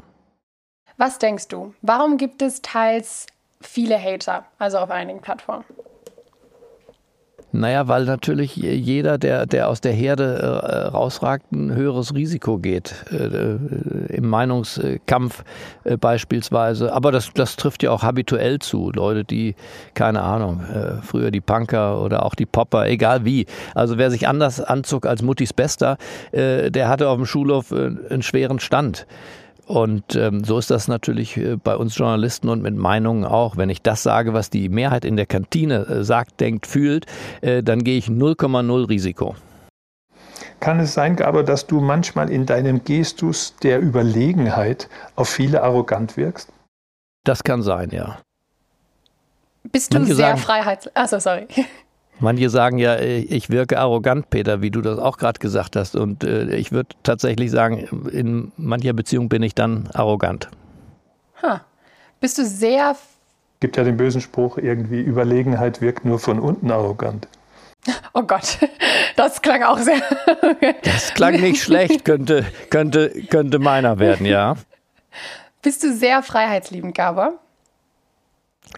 Was denkst du? Warum gibt es teils viele Hater, also auf einigen Plattformen?
Naja, weil natürlich jeder, der, der aus der Herde äh, rausragt, ein höheres Risiko geht. Äh, äh, Im Meinungskampf äh, beispielsweise. Aber das, das trifft ja auch habituell zu. Leute, die, keine Ahnung, äh, früher die Punker oder auch die Popper, egal wie. Also wer sich anders anzog als Muttis Bester, äh, der hatte auf dem Schulhof einen schweren Stand. Und ähm, so ist das natürlich äh, bei uns Journalisten und mit Meinungen auch. Wenn ich das sage, was die Mehrheit in der Kantine äh, sagt, denkt, fühlt, äh, dann gehe ich 0,0 Risiko.
Kann es sein, Gaber, dass du manchmal in deinem Gestus der Überlegenheit auf viele arrogant wirkst?
Das kann sein, ja.
Bist du Manche sehr freiheits... Achso, sorry.
Manche sagen ja, äh, ich wirke arrogant, Peter, wie du das auch gerade gesagt hast. Und äh, ich würde tatsächlich sagen, in mancher Beziehung bin ich dann arrogant.
Huh. Bist du sehr.
Gibt ja den bösen Spruch, irgendwie Überlegenheit wirkt nur von unten arrogant.
Oh Gott, das klang auch sehr.
das klang nicht schlecht, könnte, könnte, könnte meiner werden, ja.
Bist du sehr freiheitsliebend, Gabor?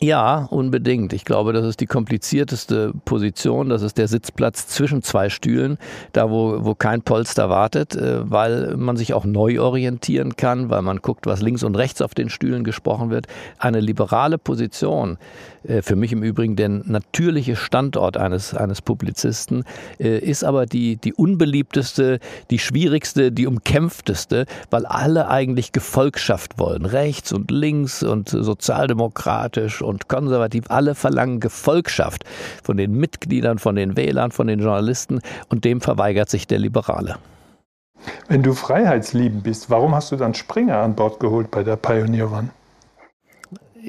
Ja, unbedingt. Ich glaube, das ist die komplizierteste Position. Das ist der Sitzplatz zwischen zwei Stühlen, da wo, wo kein Polster wartet, äh, weil man sich auch neu orientieren kann, weil man guckt, was links und rechts auf den Stühlen gesprochen wird. Eine liberale Position, äh, für mich im Übrigen der natürliche Standort eines, eines Publizisten, äh, ist aber die, die unbeliebteste, die schwierigste, die umkämpfteste, weil alle eigentlich Gefolgschaft wollen. Rechts und links und sozialdemokratisch und konservativ, alle verlangen Gefolgschaft von den Mitgliedern, von den Wählern, von den Journalisten und dem verweigert sich der Liberale.
Wenn du freiheitsliebend bist, warum hast du dann Springer an Bord geholt bei der Pioneer One?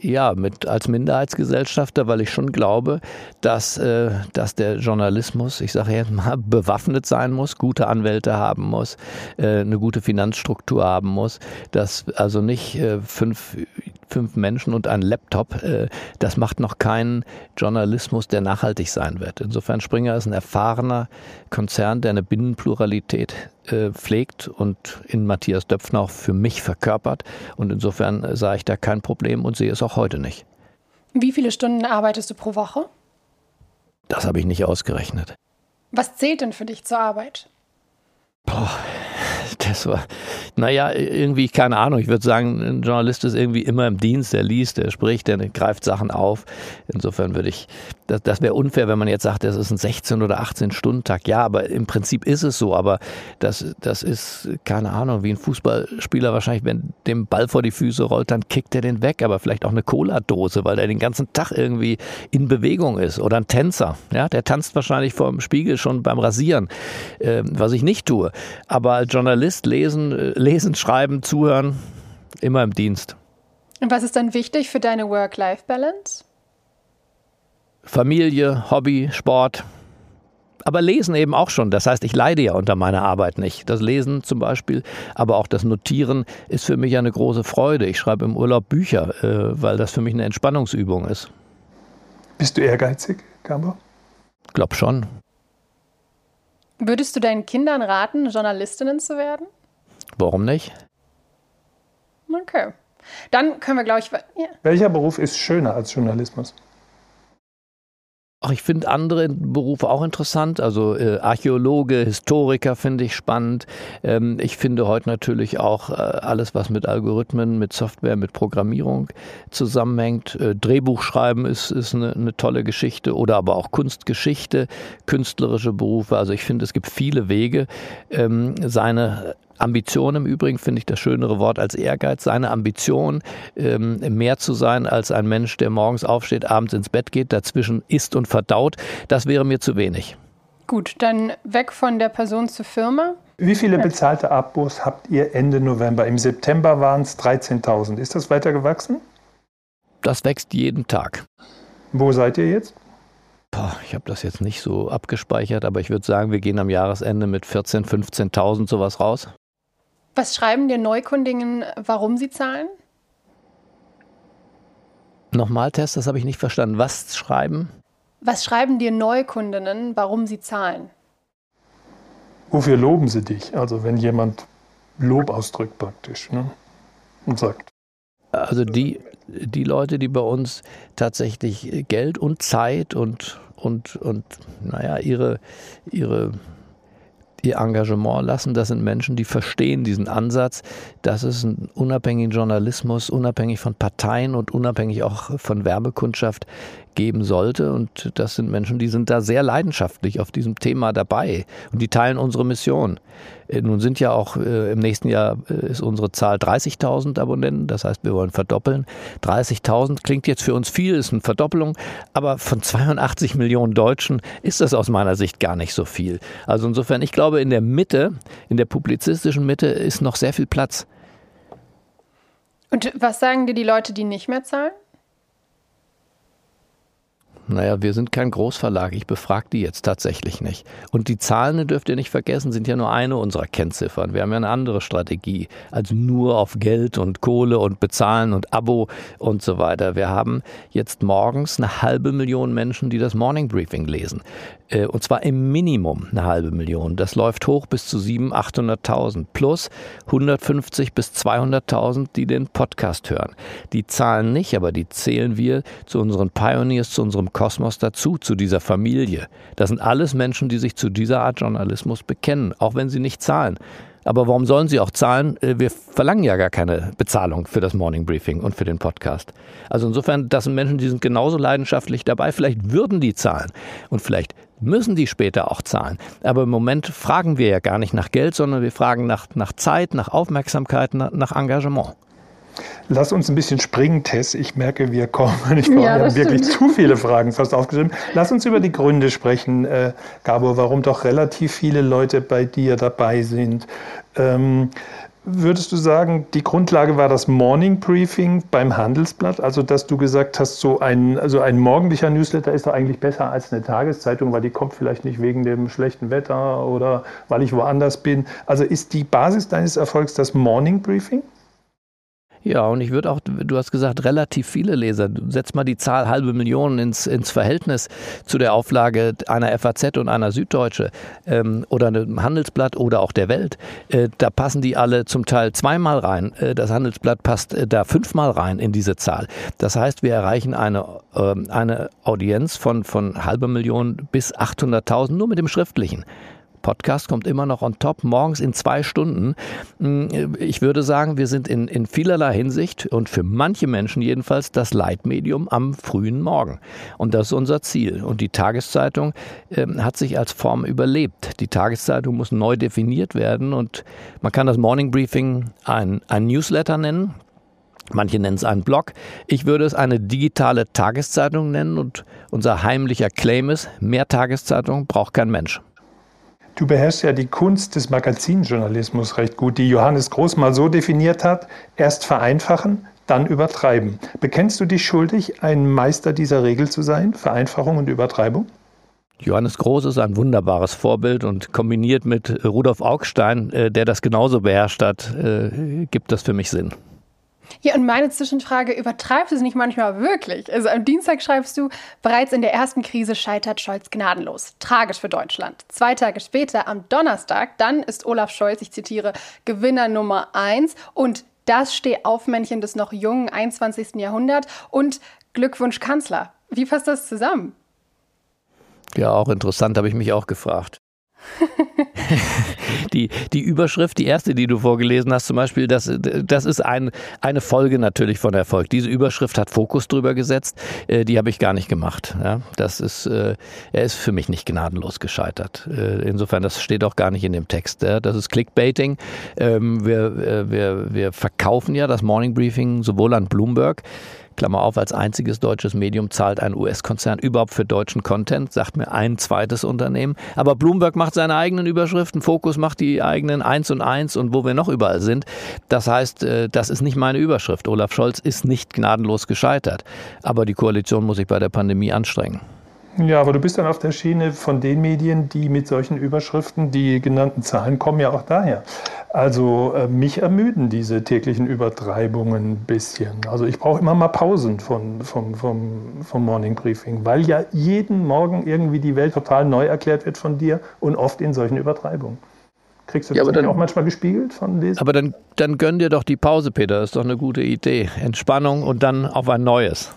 ja, mit, als Minderheitsgesellschafter, weil ich schon glaube, dass, äh, dass der Journalismus, ich sage jetzt mal, bewaffnet sein muss, gute Anwälte haben muss, äh, eine gute Finanzstruktur haben muss, dass also nicht äh, fünf, fünf Menschen und ein Laptop, äh, das macht noch keinen Journalismus, der nachhaltig sein wird. Insofern Springer ist ein erfahrener Konzern, der eine Binnenpluralität äh, pflegt und in Matthias Döpfner auch für mich verkörpert. Und insofern äh, sah ich da kein Problem und sehe es auch heute nicht.
Wie viele Stunden arbeitest du pro Woche?
Das habe ich nicht ausgerechnet.
Was zählt denn für dich zur Arbeit?
Boah, das war, naja, irgendwie, keine Ahnung. Ich würde sagen, ein Journalist ist irgendwie immer im Dienst, der liest, der spricht, der greift Sachen auf. Insofern würde ich, das, das wäre unfair, wenn man jetzt sagt, das ist ein 16- oder 18-Stunden-Tag. Ja, aber im Prinzip ist es so. Aber das, das ist, keine Ahnung, wie ein Fußballspieler wahrscheinlich, wenn dem Ball vor die Füße rollt, dann kickt er den weg. Aber vielleicht auch eine Cola-Dose, weil er den ganzen Tag irgendwie in Bewegung ist. Oder ein Tänzer, ja, der tanzt wahrscheinlich vor dem Spiegel schon beim Rasieren, äh, was ich nicht tue. Aber als Journalist lesen, äh, lesen, schreiben, zuhören, immer im Dienst.
Und was ist dann wichtig für deine Work-Life-Balance?
Familie, Hobby, Sport, aber lesen eben auch schon. Das heißt, ich leide ja unter meiner Arbeit nicht. Das Lesen zum Beispiel, aber auch das Notieren ist für mich eine große Freude. Ich schreibe im Urlaub Bücher, äh, weil das für mich eine Entspannungsübung ist.
Bist du ehrgeizig, Gabo?
Glaub schon.
Würdest du deinen Kindern raten, Journalistinnen zu werden?
Warum nicht?
Okay. Dann können wir, glaube ich. Ja.
Welcher Beruf ist schöner als Journalismus?
Ach, ich finde andere Berufe auch interessant. Also äh, Archäologe, Historiker finde ich spannend. Ähm, ich finde heute natürlich auch äh, alles, was mit Algorithmen, mit Software, mit Programmierung zusammenhängt. Äh, Drehbuch schreiben ist, ist eine, eine, tolle Geschichte oder aber auch Kunstgeschichte, künstlerische Berufe. Also ich finde, es gibt viele Wege, ähm, seine Ambition im Übrigen finde ich das schönere Wort als Ehrgeiz. Seine Ambition, ähm, mehr zu sein als ein Mensch, der morgens aufsteht, abends ins Bett geht, dazwischen isst und verdaut, das wäre mir zu wenig.
Gut, dann weg von der Person zur Firma.
Wie viele bezahlte Abos habt ihr Ende November? Im September waren es 13.000. Ist das weiter gewachsen?
Das wächst jeden Tag.
Wo seid ihr jetzt?
Ich habe das jetzt nicht so abgespeichert, aber ich würde sagen, wir gehen am Jahresende mit 14.000, 15.000 sowas raus.
Was schreiben dir Neukundigen, warum sie zahlen?
Nochmal, Test, das habe ich nicht verstanden. Was schreiben?
Was schreiben dir Neukundinnen, warum sie zahlen?
Wofür loben sie dich? Also wenn jemand Lob ausdrückt praktisch ne? und sagt.
Also die, die Leute, die bei uns tatsächlich Geld und Zeit und, und, und naja, ihre, ihre ihr Engagement lassen. Das sind Menschen, die verstehen diesen Ansatz, dass es einen unabhängigen Journalismus, unabhängig von Parteien und unabhängig auch von Werbekundschaft geben sollte. Und das sind Menschen, die sind da sehr leidenschaftlich auf diesem Thema dabei und die teilen unsere Mission. Äh, nun sind ja auch äh, im nächsten Jahr äh, ist unsere Zahl 30.000 Abonnenten, das heißt, wir wollen verdoppeln. 30.000 klingt jetzt für uns viel, ist eine Verdoppelung, aber von 82 Millionen Deutschen ist das aus meiner Sicht gar nicht so viel. Also insofern, ich glaube, in der Mitte, in der publizistischen Mitte ist noch sehr viel Platz.
Und was sagen dir die Leute, die nicht mehr zahlen?
Naja, wir sind kein Großverlag. Ich befrage die jetzt tatsächlich nicht. Und die Zahlen, dürft ihr nicht vergessen, sind ja nur eine unserer Kennziffern. Wir haben ja eine andere Strategie als nur auf Geld und Kohle und Bezahlen und Abo und so weiter. Wir haben jetzt morgens eine halbe Million Menschen, die das Morning Briefing lesen. Äh, und zwar im Minimum eine halbe Million. Das läuft hoch bis zu 700.000, 800.000 plus 150 bis 200.000, die den Podcast hören. Die Zahlen nicht, aber die zählen wir zu unseren Pioneers, zu unserem Kosmos dazu, zu dieser Familie. Das sind alles Menschen, die sich zu dieser Art Journalismus bekennen, auch wenn sie nicht zahlen. Aber warum sollen sie auch zahlen? Äh, wir verlangen ja gar keine Bezahlung für das Morning Briefing und für den Podcast. Also insofern, das sind Menschen, die sind genauso leidenschaftlich dabei. Vielleicht würden die zahlen und vielleicht müssen die später auch zahlen. Aber im Moment fragen wir ja gar nicht nach Geld, sondern wir fragen nach, nach Zeit, nach Aufmerksamkeit, nach, nach Engagement.
Lass uns ein bisschen springen, Tess. Ich merke, wir kommen nicht vor. Ja, wir haben wirklich zu viele Fragen fast aufgeschrieben. Lass uns über die Gründe sprechen, äh, Gabor, warum doch relativ viele Leute bei dir dabei sind. Ähm, Würdest du sagen, die Grundlage war das Morning Briefing beim Handelsblatt? Also, dass du gesagt hast, so ein, also ein morgendlicher Newsletter ist doch eigentlich besser als eine Tageszeitung, weil die kommt vielleicht nicht wegen dem schlechten Wetter oder weil ich woanders bin. Also, ist die Basis deines Erfolgs das Morning Briefing?
Ja, und ich würde auch, du hast gesagt, relativ viele Leser. Setz mal die Zahl halbe Millionen ins, ins Verhältnis zu der Auflage einer FAZ und einer Süddeutsche ähm, oder einem Handelsblatt oder auch der Welt. Äh, da passen die alle zum Teil zweimal rein. Äh, das Handelsblatt passt äh, da fünfmal rein in diese Zahl. Das heißt, wir erreichen eine, ähm, eine Audienz von, von halbe Million bis 800.000 nur mit dem Schriftlichen. Podcast kommt immer noch on top, morgens in zwei Stunden. Mm, ich würde sagen, wir sind in, in vielerlei Hinsicht und für manche Menschen jedenfalls das Leitmedium am frühen Morgen. Und das ist unser Ziel. Und die Tageszeitung äh, hat sich als Form überlebt. Die Tageszeitung muss neu definiert werden und man kann das Morning Briefing ein, ein Newsletter nennen. Manche nennen es einen Blog. Ich würde es eine digitale Tageszeitung nennen und unser heimlicher Claim ist, mehr Tageszeitung braucht kein Mensch.
Du beherrschst ja die Kunst des Magazinjournalismus recht gut, die Johannes Groß mal so definiert hat, erst vereinfachen, dann übertreiben. Bekennst du dich schuldig, ein Meister dieser Regel zu sein, Vereinfachung und Übertreibung?
Johannes Groß ist ein wunderbares Vorbild und kombiniert mit Rudolf Augstein, äh, der das genauso beherrscht hat, äh, gibt das für mich Sinn.
Ja, und meine Zwischenfrage, übertreibst du es nicht manchmal wirklich? Also am Dienstag schreibst du, bereits in der ersten Krise scheitert Scholz gnadenlos. Tragisch für Deutschland. Zwei Tage später, am Donnerstag, dann ist Olaf Scholz, ich zitiere, Gewinner Nummer eins und das Stehaufmännchen des noch jungen 21. Jahrhunderts und Glückwunsch Kanzler. Wie passt das zusammen?
Ja, auch interessant, habe ich mich auch gefragt. die, die Überschrift, die erste, die du vorgelesen hast, zum Beispiel, das, das ist ein, eine Folge natürlich von Erfolg. Diese Überschrift hat Fokus drüber gesetzt, äh, die habe ich gar nicht gemacht. Ja, das ist, äh, er ist für mich nicht gnadenlos gescheitert. Äh, insofern, das steht auch gar nicht in dem Text. Ja. Das ist Clickbaiting. Ähm, wir, äh, wir, wir verkaufen ja das Morning Briefing sowohl an Bloomberg, Klammer auf, als einziges deutsches Medium zahlt ein US-Konzern überhaupt für deutschen Content, sagt mir ein zweites Unternehmen. Aber Bloomberg macht seine eigenen Überschriften, Focus macht die eigenen eins und eins und wo wir noch überall sind. Das heißt, äh, das ist nicht meine Überschrift. Olaf Scholz ist nicht gnadenlos gescheitert. Aber die Koalition muss sich bei der Pandemie anstrengen.
Ja, aber du bist dann auf der Schiene von den Medien, die mit solchen Überschriften, die genannten Zahlen kommen ja auch daher. Also äh, mich ermüden diese täglichen Übertreibungen ein bisschen. Also ich brauche immer mal Pausen von, vom, vom, vom Morning Briefing, weil ja jeden Morgen irgendwie die Welt total neu erklärt wird von dir und oft in solchen Übertreibungen. Kriegst du das ja, dann, auch manchmal gespiegelt von Lesern?
Aber dann, dann gönn dir doch die Pause, Peter. Das ist doch eine gute Idee. Entspannung und dann auf ein neues.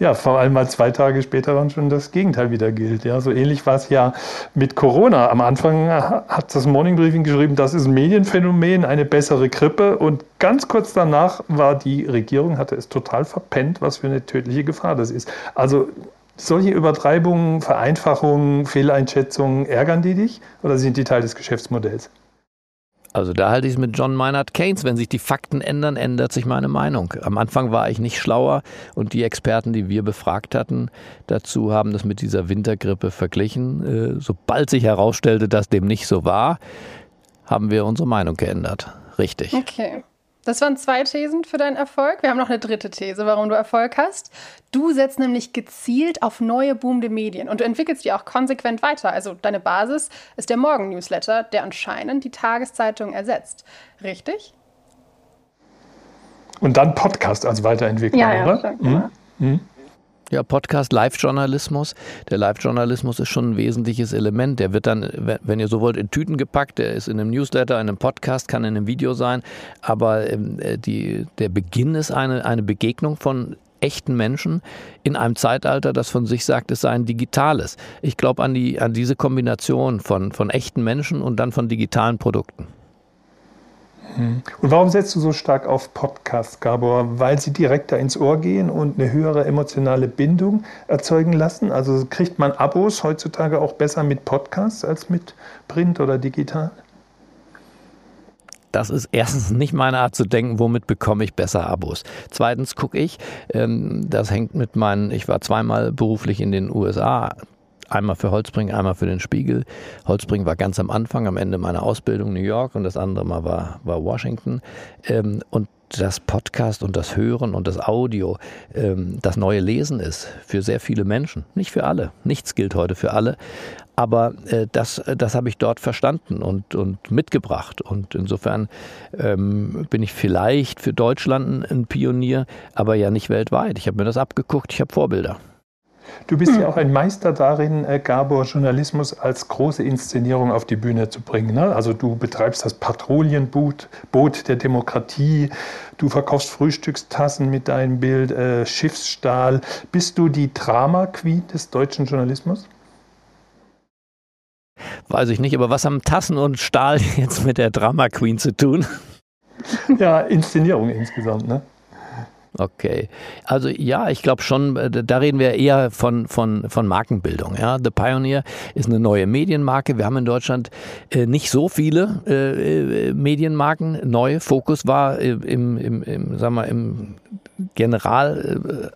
Ja, vor allem mal zwei Tage später dann schon das Gegenteil wieder gilt. Ja, so ähnlich war es ja mit Corona. Am Anfang hat das Morning Briefing geschrieben, das ist ein Medienphänomen, eine bessere Grippe. Und ganz kurz danach war die Regierung, hatte es total verpennt, was für eine tödliche Gefahr das ist. Also solche Übertreibungen, Vereinfachungen, Fehleinschätzungen, ärgern die dich oder sind die Teil des Geschäftsmodells?
Also da halte ich es mit John Maynard Keynes. Wenn sich die Fakten ändern, ändert sich meine Meinung. Am Anfang war ich nicht schlauer und die Experten, die wir befragt hatten, dazu haben das mit dieser Wintergrippe verglichen. Äh, sobald sich herausstellte, dass dem nicht so war, haben wir unsere Meinung geändert. Richtig.
Okay. Das waren zwei Thesen für deinen Erfolg. Wir haben noch eine dritte These, warum du Erfolg hast. Du setzt nämlich gezielt auf neue boomende Medien und du entwickelst die auch konsequent weiter. Also deine Basis ist der Morgen-Newsletter, der anscheinend die Tageszeitung ersetzt. Richtig?
Und dann Podcast als Weiterentwicklung, ja, ja, oder? Mhm.
Mhm. Ja, Podcast, Live-Journalismus. Der Live-Journalismus ist schon ein wesentliches Element. Der wird dann, wenn ihr so wollt, in Tüten gepackt. Der ist in einem Newsletter, in einem Podcast, kann in einem Video sein. Aber ähm, äh, die, der Beginn ist eine, eine Begegnung von echten Menschen in einem Zeitalter, das von sich sagt, es sei ein digitales. Ich glaube an, die, an diese Kombination von, von echten Menschen und dann von digitalen Produkten.
Mhm. Und warum setzt du so stark auf Podcasts, Gabor? Weil sie direkter ins Ohr gehen und eine höhere emotionale Bindung erzeugen lassen? Also kriegt man Abos heutzutage auch besser mit Podcasts als mit Print oder digital?
Das ist erstens nicht meine Art zu denken, womit bekomme ich besser Abos. Zweitens gucke ich, ähm, das hängt mit meinen, ich war zweimal beruflich in den USA Einmal für Holzbring, einmal für den Spiegel. Holzbring war ganz am Anfang, am Ende meiner Ausbildung New York und das andere Mal war, war Washington. Ähm, und das Podcast und das Hören und das Audio ähm, das neue Lesen ist für sehr viele Menschen. Nicht für alle. Nichts gilt heute für alle. Aber äh, das, das habe ich dort verstanden und, und mitgebracht. Und insofern ähm, bin ich vielleicht für Deutschland ein Pionier, aber ja nicht weltweit. Ich habe mir das abgeguckt, ich habe Vorbilder.
Du bist ja hm. auch ein Meister darin, äh, Gabor, Journalismus als große Inszenierung auf die Bühne zu bringen. Ne? Also du betreibst das Patrouillenboot Boot der Demokratie, du verkaufst Frühstückstassen mit deinem Bild, äh, Schiffsstahl. Bist du die Drama-Queen des deutschen Journalismus?
Weiß ich nicht, aber was haben Tassen und Stahl jetzt mit der Drama Queen zu tun?
Ja, Inszenierung insgesamt, ne?
Okay. Also ja, ich glaube schon, äh, da reden wir eher von, von, von Markenbildung. Ja. The Pioneer ist eine neue Medienmarke. Wir haben in Deutschland äh, nicht so viele äh, äh Medienmarken neu. Fokus war im, im, im, sagen wir, im General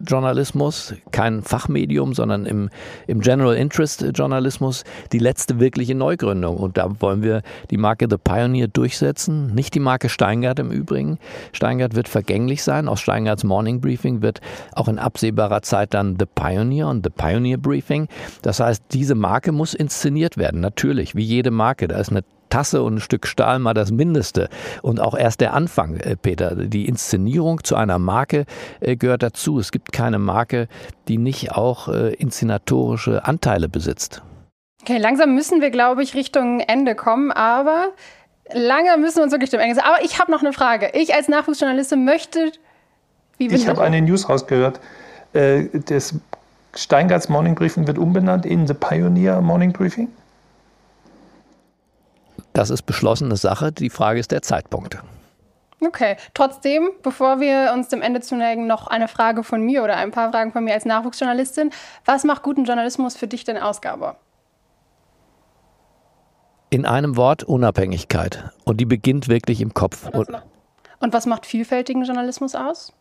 Journalismus, kein Fachmedium, sondern im, im General Interest Journalismus die letzte wirkliche Neugründung. Und da wollen wir die Marke The Pioneer durchsetzen. Nicht die Marke Steingart im Übrigen. Steingart wird vergänglich sein. Aus Steingarts Morning Briefing wird auch in absehbarer Zeit dann The Pioneer und The Pioneer Briefing. Das heißt, diese Marke muss inszeniert werden. Natürlich, wie jede Marke. Da ist eine Tasse und ein Stück Stahl mal das Mindeste. Und auch erst der Anfang, äh, Peter. Die Inszenierung zu einer Marke äh, gehört dazu. Es gibt keine Marke, die nicht auch äh, inszenatorische Anteile besitzt.
Okay, langsam müssen wir, glaube ich, Richtung Ende kommen, aber lange müssen wir uns wirklich dem Ende Aber ich habe noch eine Frage. Ich als Nachwuchsjournalistin möchte.
ich habe eine News rausgehört. Das Steingarts Morning Briefing wird umbenannt in The Pioneer Morning Briefing.
Das ist beschlossene Sache. Die Frage ist der Zeitpunkt.
Okay, trotzdem, bevor wir uns dem Ende zuneigen, noch eine Frage von mir oder ein paar Fragen von mir als Nachwuchsjournalistin. Was macht guten Journalismus für dich denn aus, Gabor?
In einem Wort Unabhängigkeit. Und die beginnt wirklich im Kopf.
Und was macht, und was macht vielfältigen Journalismus aus?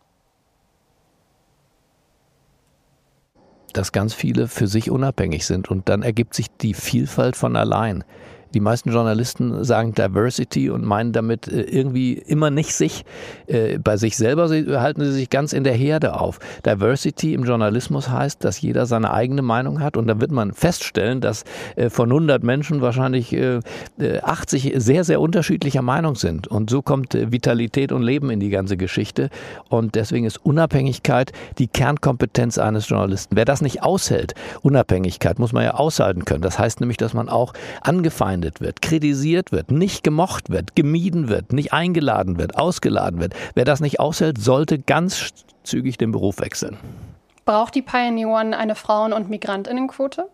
Dass ganz viele für sich unabhängig sind und dann ergibt sich die Vielfalt von allein. Die meisten Journalisten sagen Diversity und meinen damit äh, irgendwie immer nicht sich. Äh, bei sich selber halten sie sich ganz in der Herde auf. Diversity im Journalismus heißt, dass jeder seine eigene Meinung hat und dann wird man feststellen, dass äh, von 100 Menschen wahrscheinlich 80 sehr, sehr unterschiedlicher Meinung sind. Und so kommt Vitalität und Leben in die ganze Geschichte. Und deswegen ist Unabhängigkeit die Kernkompetenz eines Journalisten. Wer das nicht aushält, Unabhängigkeit, muss man ja aushalten können. Das heißt nämlich, dass man auch angefeindet angefeindet wird, kritisiert wird, nicht gemocht wird, gemieden wird, nicht eingeladen wird, ausgeladen wird. Wer das nicht aushält, sollte ganz zügig den Beruf wechseln.
Braucht die Pioneer One eine Frauen- und Migrantinnenquote?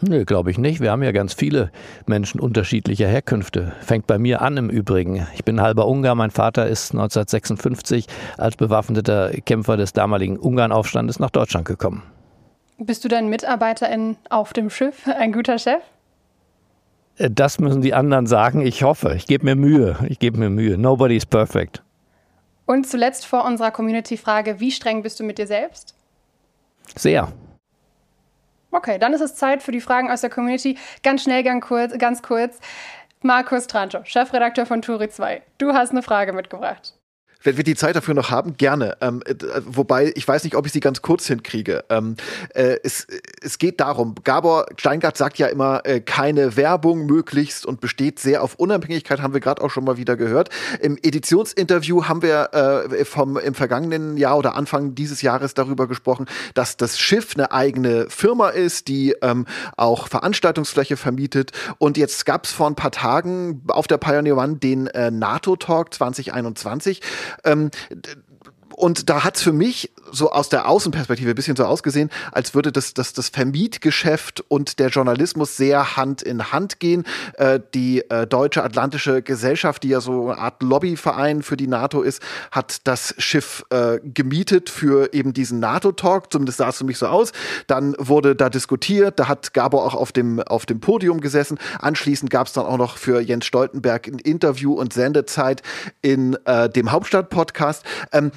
Nö, glaube ich nicht. Wir haben ja ganz viele Menschen unterschiedlicher Herkünfte. Fängt bei mir an im Übrigen. Ich bin halber Ungar. Mein Vater ist 1956 als bewaffneter Kämpfer des damaligen Ungarnaufstandes nach Deutschland gekommen.
Bist du dein Mitarbeiterin auf dem Schiff ein guter Chef?
Das müssen die anderen sagen. Ich hoffe. Ich gebe mir Mühe. Ich gebe mir Mühe. Nobody is perfect.
Und zuletzt vor unserer Community-Frage: Wie streng bist du mit dir selbst?
Sehr.
Okay, dann ist es Zeit für die Fragen aus der Community. Ganz schnell, ganz kurz. Ganz kurz. Markus Trancho, Chefredakteur von Turi 2. Du hast eine Frage mitgebracht.
Wenn wir die Zeit dafür noch haben, gerne. Ähm, äh, wobei, ich weiß nicht, ob ich sie ganz kurz hinkriege. Ähm, äh, es, es geht darum, Gabor Steingart sagt ja immer, äh, keine Werbung möglichst und besteht sehr auf Unabhängigkeit, haben wir gerade auch schon mal wieder gehört. Im Editionsinterview haben wir äh, vom, im vergangenen Jahr oder Anfang dieses Jahres darüber gesprochen, dass das Schiff eine eigene Firma ist, die ähm, auch Veranstaltungsfläche vermietet. Und jetzt gab es vor ein paar Tagen auf der Pioneer One den äh, NATO-Talk 2021. Ähm, und da hat's für mich so aus der Außenperspektive ein bisschen so ausgesehen, als würde das, das, das Vermietgeschäft und der Journalismus sehr Hand in Hand gehen. Äh, die äh, Deutsche Atlantische Gesellschaft, die ja so eine Art Lobbyverein für die NATO ist, hat das Schiff äh, gemietet für eben diesen NATO-Talk. Zumindest sah es für mich so aus. Dann wurde da diskutiert, da hat Gabor auch auf dem, auf dem Podium gesessen. Anschließend gab es dann auch noch für Jens Stoltenberg ein Interview und Sendezeit in äh, dem Hauptstadt-Podcast. Ähm,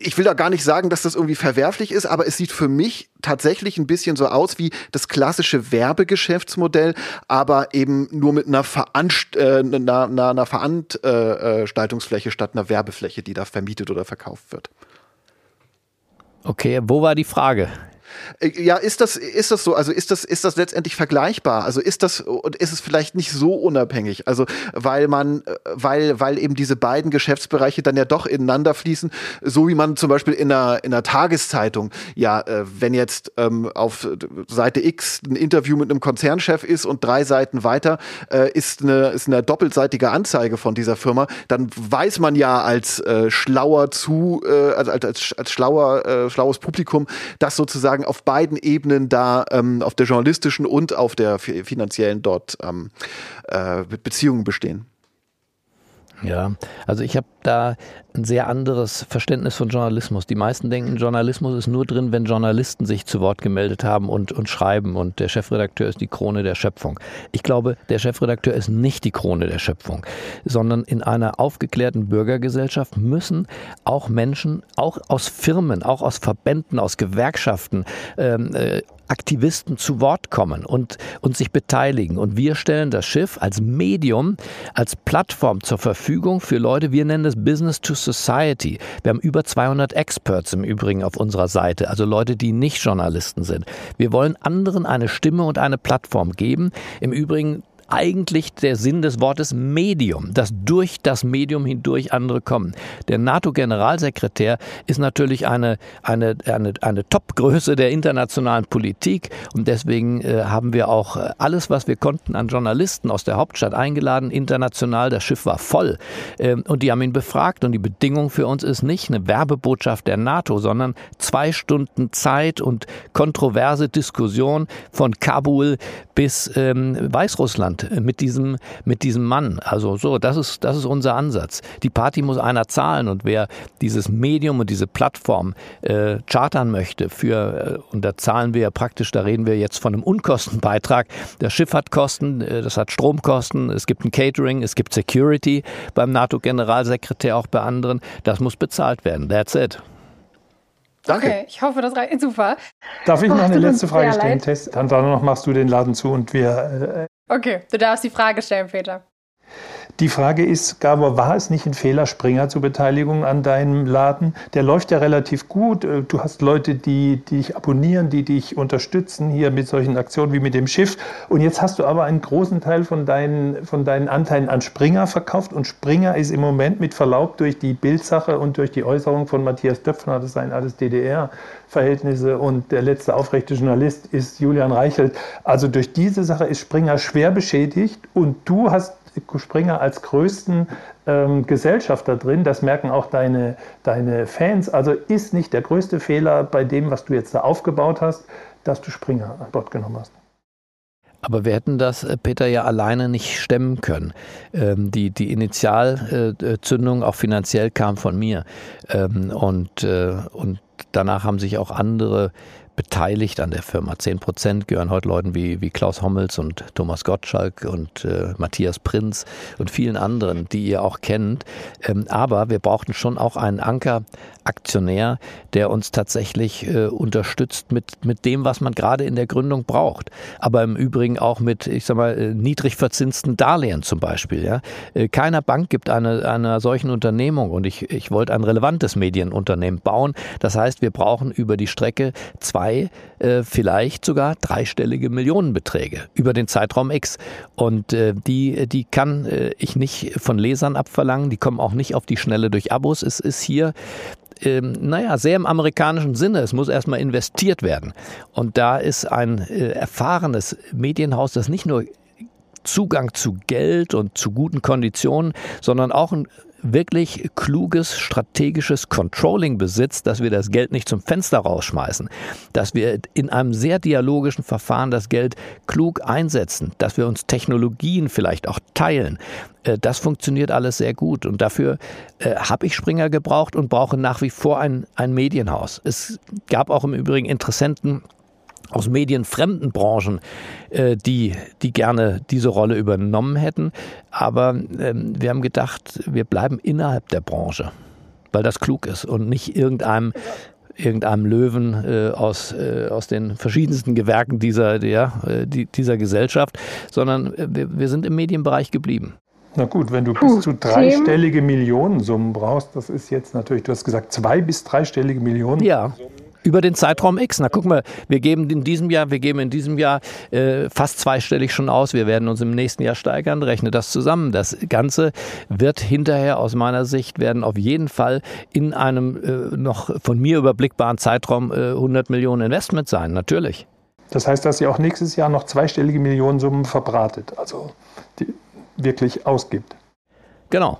ich will da gar nicht sagen, dass das irgendwie verwerflich ist, aber es sieht für mich tatsächlich ein bisschen so aus wie das klassische Werbegeschäftsmodell, aber eben nur mit einer, Veranst äh, einer, einer, einer Veranstaltungsfläche statt einer Werbefläche, die da vermietet oder verkauft wird.
Okay, wo war die Frage?
Äh, ja, ist das, ist das so? Also ist das, ist das letztendlich vergleichbar? Also ist das, und ist es vielleicht nicht so unabhängig? Also, weil man, weil, weil eben diese beiden Geschäftsbereiche dann ja doch ineinander fließen, so wie man zum Beispiel in einer, in einer Tageszeitung, ja, äh, wenn jetzt ähm, auf Seite X ein Interview mit einem Konzernchef ist und drei Seiten weiter äh, ist eine, ist eine doppelseitige Anzeige von dieser Firma, dann weiß man ja als äh, schlauer zu, äh, als, als, als schlauer, äh, schlaues Publikum, dass sozusagen auf beiden Ebenen da, ähm, auf der journalistischen und auf der finanziellen dort ähm, äh, Beziehungen bestehen.
Ja, also ich habe da ein sehr anderes Verständnis von Journalismus. Die meisten denken, Journalismus ist nur drin, wenn Journalisten sich zu Wort gemeldet haben und, und schreiben und der Chefredakteur ist die Krone der Schöpfung. Ich glaube, der Chefredakteur ist nicht die Krone der Schöpfung, sondern in einer aufgeklärten Bürgergesellschaft müssen auch Menschen, auch aus Firmen, auch aus Verbänden, aus Gewerkschaften, ähm, äh, Aktivisten zu Wort kommen und, und sich beteiligen. Und wir stellen das Schiff als Medium, als Plattform zur Verfügung für Leute, wir nennen es Business to Society. Wir haben über 200 Experts im Übrigen auf unserer Seite, also Leute, die nicht Journalisten sind. Wir wollen anderen eine Stimme und eine Plattform geben. Im Übrigen eigentlich der Sinn des Wortes Medium, dass durch das Medium hindurch andere kommen. Der NATO-Generalsekretär ist natürlich eine, eine, eine, eine Top-Größe der internationalen Politik und deswegen äh, haben wir auch äh, alles, was wir konnten an Journalisten aus der Hauptstadt eingeladen, international. Das Schiff war voll ähm, und die haben ihn befragt und die Bedingung für uns ist nicht eine Werbebotschaft der NATO, sondern zwei Stunden Zeit und kontroverse Diskussion von Kabul bis ähm, Weißrussland und mit diesem, mit diesem Mann. Also so, das ist, das ist unser Ansatz. Die Party muss einer zahlen und wer dieses Medium und diese Plattform äh, chartern möchte für, äh, und da zahlen wir ja praktisch, da reden wir jetzt von einem Unkostenbeitrag. Das Schiff hat Kosten, äh, das hat Stromkosten, es gibt ein Catering, es gibt Security beim NATO-Generalsekretär, auch bei anderen. Das muss bezahlt werden. That's it.
Danke. Okay, ich hoffe, das reicht super.
Darf ich noch eine letzte Frage stellen, Tess? Dann noch machst du den Laden zu und wir.
Okay, du darfst die Frage stellen, Peter.
Die Frage ist, Gabor, war es nicht ein Fehler, Springer zur Beteiligung an deinem Laden? Der läuft ja relativ gut. Äh, du hast Leute, die, dich abonnieren, die dich unterstützen hier mit solchen Aktionen wie mit dem Schiff. Und jetzt hast du aber einen großen Teil von deinen, von deinen Anteilen an Springer verkauft. Und Springer ist im Moment mit Verlaub durch die Bildsache und durch die Äußerung von Matthias Döpfner, das seien alles DDR, Verhältnisse und der letzte aufrechte Journalist ist Julian Reichelt. Also durch diese Sache ist Springer schwer beschädigt und du hast Springer als größten ähm, Gesellschafter drin. Das merken auch deine, deine Fans. Also ist nicht der größte Fehler bei dem, was du jetzt da aufgebaut hast, dass du Springer an Bord genommen hast.
Aber wir hätten das, äh, Peter, ja alleine nicht stemmen können. Ähm, die, die Initialzündung auch finanziell kam von mir. Ähm, und, äh, und danach haben sich auch andere beteiligt an der Firma. Zehn Prozent gehören heute Leuten wie, wie Klaus Hommels und Thomas Gottschalk und äh, Matthias Prinz und vielen anderen, die ihr auch kennt. Ähm, aber wir brauchten schon auch einen Ankeraktionär, der uns tatsächlich äh, unterstützt mit, mit dem, was man gerade in der Gründung braucht. Aber im Übrigen auch mit, ich sag mal, äh, niedrig verzinsten Darlehen zum Beispiel. Ja? Äh, keiner Bank gibt eine, einer solchen Unternehmung und ich, ich wollte ein relevantes Medienunternehmen bauen. Das heißt, wir brauchen über die Strecke zwei zwei, äh, vielleicht sogar dreistellige Millionenbeträge über den Zeitraum X. Und äh, die, die kann äh, ich nicht von Lesern abverlangen, die kommen auch nicht auf die Schnelle durch Abos. Es ist hier ähm, naja, sehr im amerikanischen Sinne. Es muss erstmal investiert werden. Und da ist ein äh, erfahrenes Medienhaus, das nicht nur Zugang zu Geld und zu guten Konditionen, sondern auch ein wirklich kluges strategisches Controlling besitzt, dass wir das Geld nicht zum Fenster rausschmeißen, dass wir in einem sehr dialogischen Verfahren das Geld klug einsetzen, dass wir uns Technologien vielleicht auch teilen. Äh, das funktioniert alles sehr gut und dafür äh, habe ich Springer gebraucht und brauche nach wie vor ein, ein Medienhaus. Es gab auch im Übrigen Interessenten, aus medienfremden Branchen, äh, die, die gerne diese Rolle übernommen hätten. Aber ähm, wir haben gedacht, wir bleiben innerhalb der Branche, weil das klug ist und nicht irgendeinem irgendeinem Löwen äh, aus, äh, aus den verschiedensten Gewerken dieser, der, äh, die, dieser Gesellschaft, sondern äh, wir, wir sind im Medienbereich geblieben.
Na gut, wenn du bis zu dreistellige Millionensummen brauchst, das ist jetzt natürlich, du hast gesagt, zwei bis dreistellige Millionen.
Ja über den Zeitraum X. Na guck mal, wir geben in diesem Jahr, wir geben in diesem Jahr äh, fast zweistellig schon aus. Wir werden uns im nächsten Jahr steigern. Rechne das zusammen. Das Ganze wird hinterher aus meiner Sicht werden auf jeden Fall in einem äh, noch von mir überblickbaren Zeitraum äh, 100 Millionen Investment sein. Natürlich.
Das heißt, dass ihr auch nächstes Jahr noch zweistellige Millionensummen verbratet, also die wirklich ausgibt.
Genau.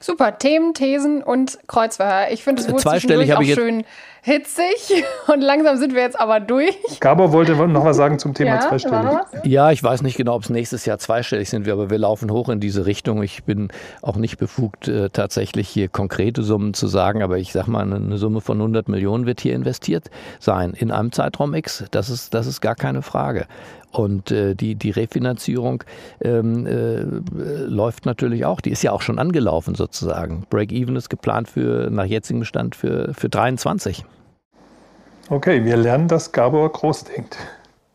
Super, Themen, Thesen und Kreuzverhör. Ich finde es wohl
Zweistellig
auch
ich
schön hitzig und langsam sind wir jetzt aber durch.
Gabor wollte noch was sagen zum Thema
Ja,
zweistellig.
Ja, ich weiß nicht genau, ob es nächstes Jahr zweistellig sind wir, aber wir laufen hoch in diese Richtung. Ich bin auch nicht befugt, äh, tatsächlich hier konkrete Summen zu sagen, aber ich sage mal, eine, eine Summe von 100 Millionen wird hier investiert sein in einem Zeitraum X. Das ist, das ist gar keine Frage. Und äh, die, die Refinanzierung ähm, äh, läuft natürlich auch. Die ist ja auch schon angelaufen sozusagen. Break-Even ist geplant für nach jetzigem Stand für, für 23.
Okay, wir lernen, dass Gabor groß denkt.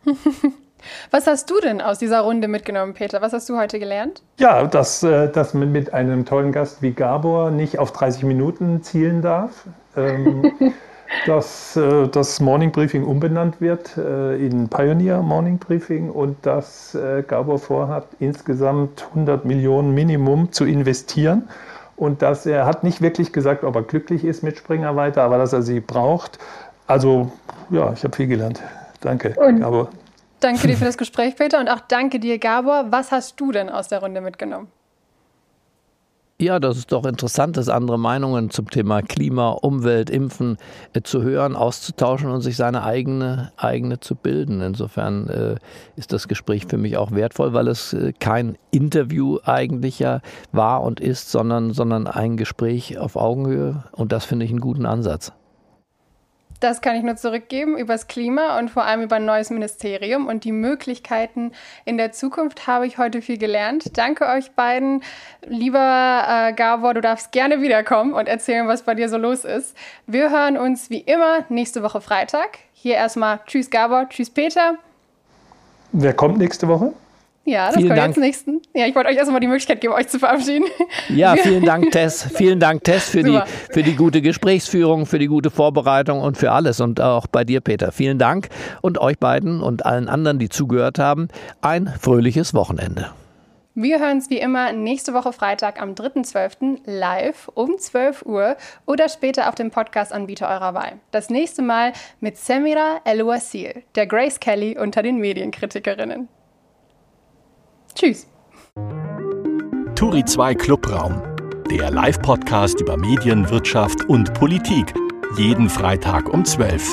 Was hast du denn aus dieser Runde mitgenommen, Peter? Was hast du heute gelernt?
Ja, dass, äh, dass man mit einem tollen Gast wie Gabor nicht auf 30 Minuten zielen darf. Ähm, dass äh, das Morning Briefing umbenannt wird äh, in Pioneer Morning Briefing und dass Gabor vorhat, insgesamt 100 Millionen Minimum zu investieren. Und dass er hat nicht wirklich gesagt, ob er glücklich ist mit Springer weiter, aber dass er sie braucht. Also ja, ich habe viel gelernt. Danke,
Und-
Gabor.
Danke dir für das Gespräch, Peter, und auch danke dir, Gabor. Was hast du denn aus der Runde mitgenommen?
Ja, das ist doch interessant, dass andere Meinungen zum Thema Klima, Umwelt, Impfen äh, zu hören, auszutauschen und sich seine eigene, eigene zu bilden. Insofern äh, ist das Gespräch für mich auch wertvoll, weil es äh, kein Interview eigentlich ja war und ist, sondern, sondern ein Gespräch auf Augenhöhe. Und das finde ich einen guten Ansatz.
Das kann ich nur zurückgeben über das Klima und vor allem über ein neues Ministerium und die Möglichkeiten in der Zukunft habe ich heute viel gelernt. Danke euch beiden. Lieber äh, Gabor, du darfst gerne wiederkommen und erzählen, was bei dir so los ist. Wir hören uns wie immer nächste Woche Freitag. Hier erstmal Tschüss Gabor, Tschüss Peter.
Wer kommt nächste Woche?
Ja, das
Vielen
kommt
Dank.
jetzt nächsten. Ja, ich wollte euch erstmal die Möglichkeit geben, euch zu verabschieden.
Ja, vielen Dank, Tess. Vielen Dank, Tess, für die, für die gute Gesprächsführung, für die gute Vorbereitung und für alles. Und auch bei dir, Peter. Vielen Dank. Und euch beiden und allen anderen, die zugehört haben, ein fröhliches Wochenende.
Wir hören uns wie immer nächste Woche Freitag am 3.12. live um 12 Uhr oder später auf dem Podcast-Anbieter eurer Wahl. Das nächste Mal mit Semira El-Wasil, der Grace Kelly unter den Medienkritikerinnen. Tschüss.
Turi 2 Clubraum, der Live-Podcast über Medien, Wirtschaft und Politik. Jeden Freitag um 12.